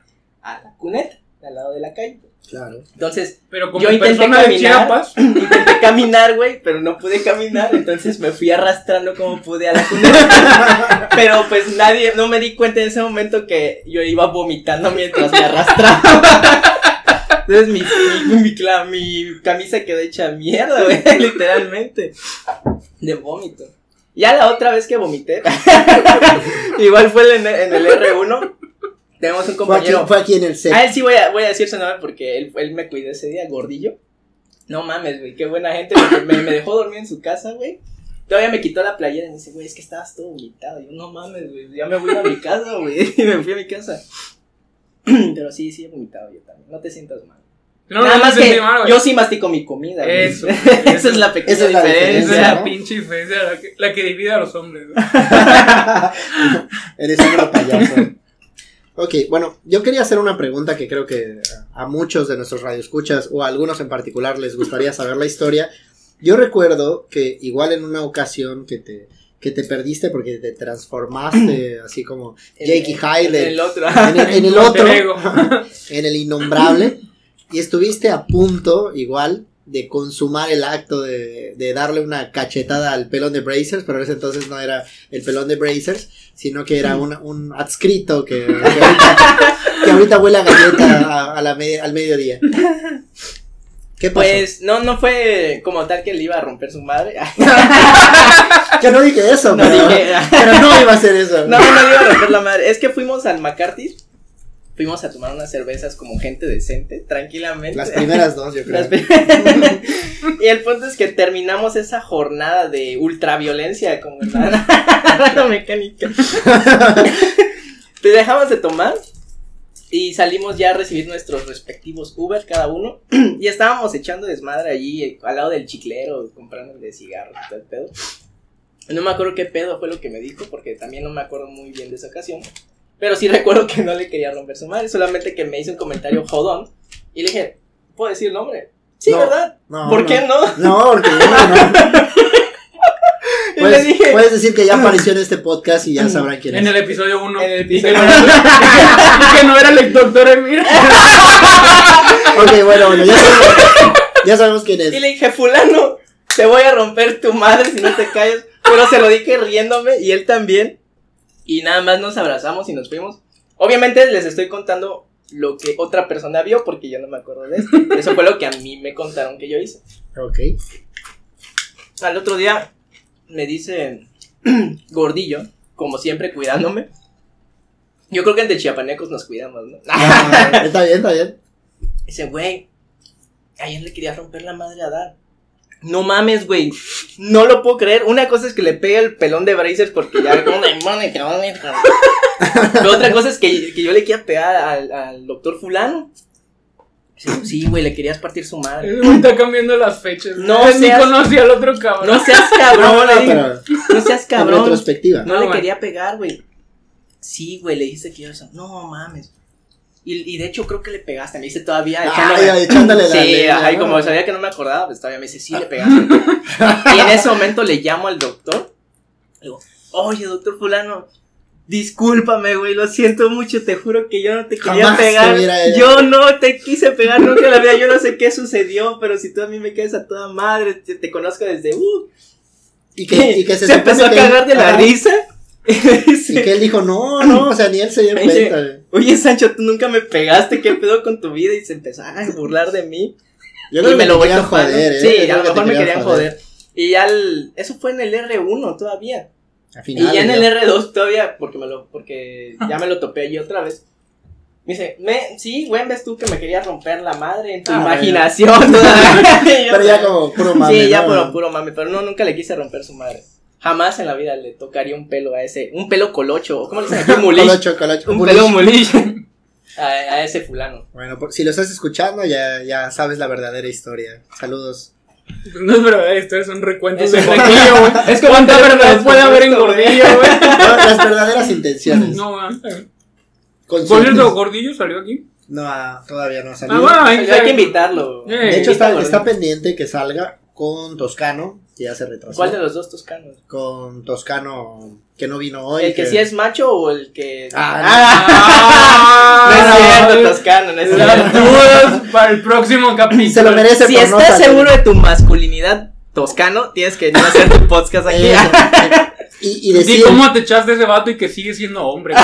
a la cuneta, al lado de la calle. Claro. Entonces, pero como yo intenté caminar, intenté caminar, güey, pero no pude caminar, entonces me fui arrastrando como pude a la cuneta. pero pues nadie, no me di cuenta en ese momento que yo iba vomitando mientras me arrastraba. Entonces mi, mi, mi, camisa quedó hecha mierda, güey, literalmente. De vómito. Ya la otra vez que vomité, igual fue en el, en el R1. Tenemos un compañero. Fue aquí, en el set. A él sí voy a, voy a decir su nombre porque él, él me cuidó ese día, gordillo. No mames, güey, qué buena gente. Me, me dejó dormir en su casa, güey. Todavía me quitó la playera y me dice, güey, es que estabas todo vomitado. yo, no mames, güey, ya me voy a mi casa, güey. Y me fui a mi casa. Pero sí, sí he vomitado yo también. No te sientas mal. No, Nada no más que yo sí mastico mi comida. Eso. esa es la pequeña esa diferencia. Esa es la pinche diferencia, la que, la que divide a los hombres. Eres un payaso. Ok, bueno, yo quería hacer una pregunta que creo que a muchos de nuestros radioescuchas o a algunos en particular les gustaría saber la historia. Yo recuerdo que igual en una ocasión que te, que te perdiste porque te transformaste así como Jakey Hyde en el otro, en el otro, en el innombrable. Y estuviste a punto, igual, de consumar el acto de, de, darle una cachetada al pelón de Brazers, pero en ese entonces no era el pelón de Brazers, sino que era un, un adscrito que, que, ahorita, huele a galleta a, la al mediodía. ¿Qué pasó? Pues no, no fue como tal que le iba a romper su madre. Yo no dije eso, no pero, dije, pero no iba a hacer eso. No, no le iba a romper la madre. Es que fuimos al McCarthy fuimos a tomar unas cervezas como gente decente, tranquilamente. Las primeras dos, yo creo. y el punto es que terminamos esa jornada de ultraviolencia como la mecánica. Te dejamos de tomar y salimos ya a recibir nuestros respectivos Uber cada uno. y estábamos echando desmadre allí eh, al lado del chiclero, comprando de cigarros y todo el pedo. No me acuerdo qué pedo fue lo que me dijo, porque también no me acuerdo muy bien de esa ocasión. Pero sí recuerdo que no le quería romper su madre, solamente que me hizo un comentario jodón. Y le dije, ¿puedo decir el nombre? Sí, ¿verdad? ¿Por qué no? No, porque no, no. y le dije, puedes decir que ya apareció en este podcast y ya sabrán quién es. En el episodio 1. En el episodio 1. que no era el doctor Emir. ok, bueno, bueno, ya sabemos, ya sabemos quién es. Y le dije, fulano, te voy a romper tu madre si no te callas. Pero se lo dije riéndome y él también y nada más nos abrazamos y nos fuimos. Obviamente les estoy contando lo que otra persona vio porque yo no me acuerdo de esto. Eso fue lo que a mí me contaron que yo hice. Ok. Al otro día me dice gordillo, como siempre cuidándome. Yo creo que entre chiapanecos nos cuidamos, ¿no? Ya, está bien, está bien. Dice, güey, ayer le quería romper la madre a Dar. No mames, güey. No lo puedo creer. Una cosa es que le pega el pelón de Brazers porque ya como cabrón". Pero otra cosa es que, que yo le quiera pegar al, al doctor fulano. Sí, güey, le querías partir su madre. Está cambiando las fechas. No Ni seas- conocía al otro cabrón. No seas cabrón, No, no, le digo. pero No seas en cabrón. retrospectiva. No le quería pegar, güey. Sí, güey, le dijiste que yo. No mames. Y, y de hecho creo que le pegaste. Me dice todavía. Ay, echándome- ay, echándole la Sí, lengua, ajá, y ¿no? como sabía que no me acordaba, pues todavía me dice, sí, le pegaste. y en ese momento le llamo al doctor. Le digo, oye, doctor fulano, discúlpame, güey, lo siento mucho, te juro que yo no te quería Jamás te pegar. hecho. Yo no te quise pegar nunca en la vida, yo no sé qué sucedió, pero si tú a mí me quedas a toda madre, te, te conozco desde, uh. Y que, y que se, se empezó a que- cagar de la ajá, risa. Y que él dijo, no, no, o sea, ni él se dio dice, cuenta. Oye, Sancho, tú nunca me pegaste, ¿qué pedo con tu vida? Y se empezó a burlar de mí. Yo y me lo voy topando. joder, ¿eh? Sí, Yo a lo mejor me querían joder. Y ya el, eso fue en el R1 todavía. A Y ya en el ¿no? R2 todavía, porque me lo, porque ya me lo topé allí otra vez. Me dice, me, sí, güey, ves tú que me querías romper la madre en tu Ah, imaginación todavía. Pero ya como puro mame, Sí, ya ¿no? puro, puro mame, pero no, nunca le quise romper su madre. Jamás en la vida le tocaría un pelo a ese, un pelo colocho, o ¿cómo le dicen aquí? Mulish. Colocho, colocho. Un Mulish. pelo mulish. A, a ese fulano. Bueno, por- si lo estás escuchando, ya, ya sabes la verdadera historia. Saludos. No es verdad, esto es un recuento Es de un- gordillo, güey. Es como ¿Cuánta verdad puede haber en gordillo, güey? No, las verdaderas intenciones. No, ah. Por cierto, gordillo salió aquí. No, ah, todavía no ha salido. Ah, bueno, ahí Hay que invitarlo. Eh, de hecho, está, invítalo. está pendiente que salga con Toscano, que ya se retrasó. ¿Cuál de los dos toscanos? Con Toscano, que no vino hoy. ¿El que sí es macho o el que.? Ah, no es Ah, cierto, Toscano, no es Las cierto. dudas para el próximo capítulo. Se lo merece Si no estás seguro de tu masculinidad toscano, tienes que venir a hacer tu podcast aquí. Eh, y, y ¿Y decir, cómo te echaste ese vato y que sigue siendo hombre?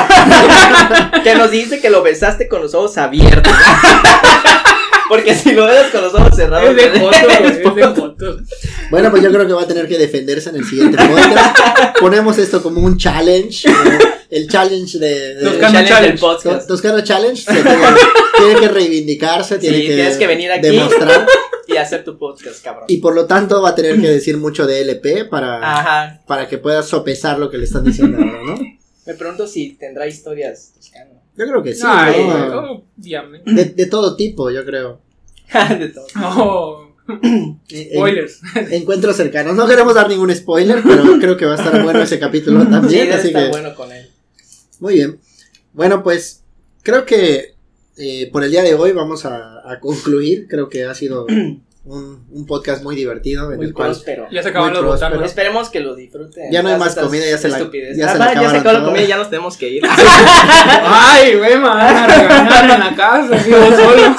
que nos dice que lo besaste con los ojos abiertos. Porque si lo besas con los ojos cerrados, es de güey, foto, güey, es de foto. bueno, pues yo creo que va a tener que defenderse en el siguiente podcast. Ponemos esto como un challenge. el challenge de, de- Toscano challenge Challenge. del podcast. Toscano Challenge. se tiene, tiene que reivindicarse, tiene Sí, que, tienes que venir aquí. demostrar. Y hacer tu podcast, cabrón. Y por lo tanto va a tener que decir mucho de LP para, Ajá. para que pueda sopesar lo que le están diciendo ahora, ¿no? Me pregunto si tendrá historias toscano. Yo creo que sí. Ay, ¿no? obviamente. de, de todo tipo, yo creo. de todo. Oh, Eh, spoilers. en- encuentros cercanos. No queremos dar ningún spoiler, pero creo que va a estar bueno ese capítulo Sí, también. debe así estar que, bueno con él. muy bien. Bueno, pues creo que eh, por el día de hoy vamos a, a concluir. Creo que ha sido un, un podcast muy divertido en Muy el cual próspero. Ya se acaban Muy los botanos. Esperemos que lo disfruten. Ya no hay más comida, ya se la- ya se Ah, la va, ya se acabaron acabó la comida ya nos tenemos que ir. Ay, güey, regañar en la casa, solo.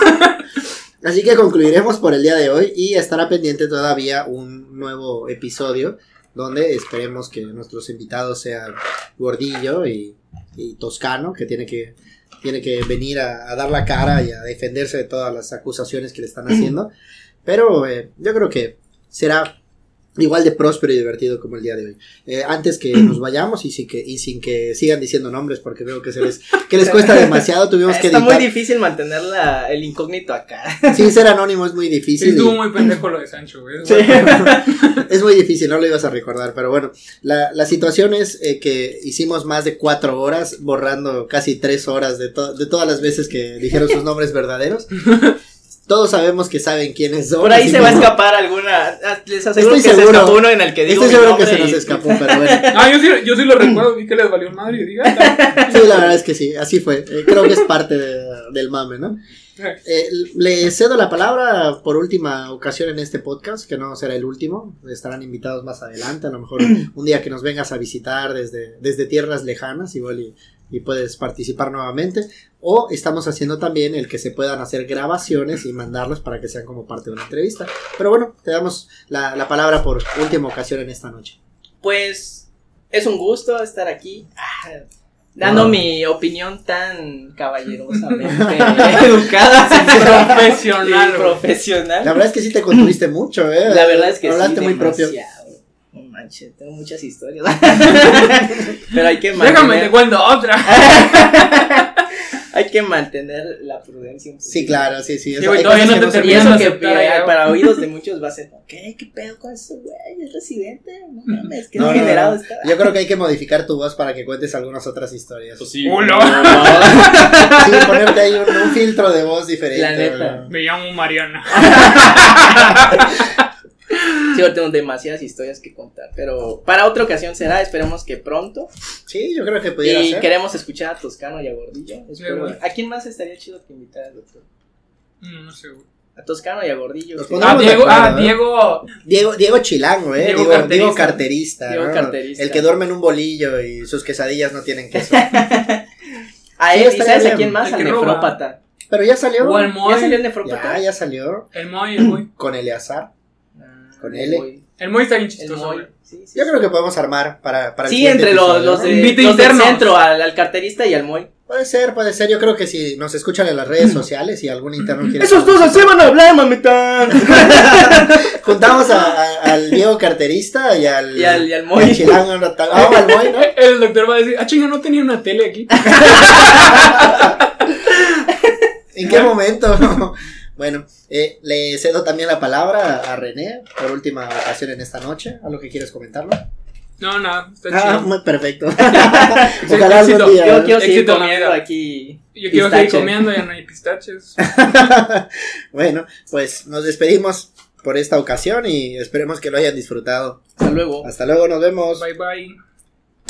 Así que concluiremos por el día de hoy y estará pendiente todavía un nuevo episodio donde esperemos que nuestros invitados sean Gordillo y, y Toscano, que tiene que, tiene que venir a, a dar la cara y a defenderse de todas las acusaciones que le están haciendo. Pero eh, yo creo que será igual de próspero y divertido como el día de hoy. Eh, antes que nos vayamos y sin que, y sin que sigan diciendo nombres, porque veo que, se les, que les cuesta demasiado, tuvimos que Está muy editar. difícil mantener la- el incógnito acá. Sí, ser anónimo es muy difícil. Sí, estuvo y- muy pendejo lo de Sancho, güey. Sí. es muy difícil, no lo ibas a recordar, pero bueno, la, la situación es eh, que hicimos más de cuatro horas, borrando casi tres horas de, to- de todas las veces que dijeron sus nombres verdaderos. Todos sabemos que saben quiénes son. Por ahí se va a escapar alguna. ah, Les aseguro Estoy que se seguro. escapó uno en el que digo. Estoy mi seguro que se nos escapó, pero bueno. Ah, yo sí, yo sí lo recuerdo, vi que les valió madre ah, Sí, la verdad es que sí, así fue. Eh, creo que es parte de- del mame, ¿no? Eh, le cedo la palabra por última ocasión en este podcast, que no será el último. Estarán invitados más adelante, a lo mejor un día que nos vengas a visitar desde, desde tierras lejanas, igual y, y puedes participar nuevamente. O estamos haciendo también el que se puedan hacer grabaciones y mandarlos para que sean como parte de una entrevista. Pero bueno, te damos la, la palabra por última ocasión en esta noche. Pues es un gusto estar aquí. Ah, dando No. mi opinión tan caballerosamente educada, Profesional, profesional. La verdad es que sí te construiste mucho, ¿eh? La verdad es que Hablaste sí, muy propio. demasiado. Manches, tengo muchas historias. Pero hay que Déjame, te mantener, cuento otra. hay que mantener la prudencia. un Sí, claro, sí, sí. Sí, eso- hay todavía no que te eso de que aceptar allá. para oídos de muchos va a ser, ¿qué? ¿Qué pedo con ese güey? ¿Es residente? No mames, qué No, no, degenerado no. está. Yo creo que hay que modificar tu voz para que cuentes algunas otras historias. Pues sí. Ulo. Sí, ponerte ahí un, un filtro de voz diferente. La neta. ¿no? Me llamo Mariana. Sí, tengo demasiadas historias que contar, pero para otra ocasión será, esperemos que pronto. Sí, yo creo que pudiera Y ser. queremos escuchar a Toscano y a Gordillo. Espero-. ¿A quién más estaría chido que invitaras, doctor? No, no sé, güey. A Toscano y a Gordillo. Los Ah, de Diego, acuerdo, ah, ¿no? Diego. Diego, Diego Chilango, ¿eh? Diego Diego, carterista. Diego carterista. Diego ¿no? carterista. El que duerme en un bolillo y sus quesadillas no tienen queso. A Sí, él, ¿y estaría sabes a bien. quién más? El Al que roba. nefrópata. Pero ya salió. O el ¿Ya salió el nefrópata? Ya, ya salió. El Moy, el Moy. Con Eleazar. Con el L. Moy. El Moy está bien El chistoso, Moy. güey. Sí, sí, Yo sí. creo que podemos armar para, para el Sí, siguiente entre los, episodio, los, ¿no? de, Invite los del internos. centro, al, al carterista y al Moy. Puede ser, puede ser. Yo creo que si nos escuchan en las redes sociales y algún interno quiere. van a hablar, mamita. Juntamos a- a- al Diego carterista y al. Y al, y al y Moy. al Chilango. no, tal- Ah, al Moy, ¿no? El doctor va a decir, ah, chinga, no tenía una tele aquí. ¿En qué momento? Bueno, eh, le cedo también la palabra a René por última ocasión en esta noche. ¿Algo que quieres comentarlo? No, nada, está Ah, chido. muy perfecto. Ojalá algún éxito. día. Yo ¿no? quiero seguir Éxito comiendo aquí. Yo quiero pistache. seguir comiendo, ya no hay pistaches. bueno, pues nos despedimos por esta ocasión y esperemos que lo hayan disfrutado. Hasta luego. Hasta luego, nos vemos. Bye bye.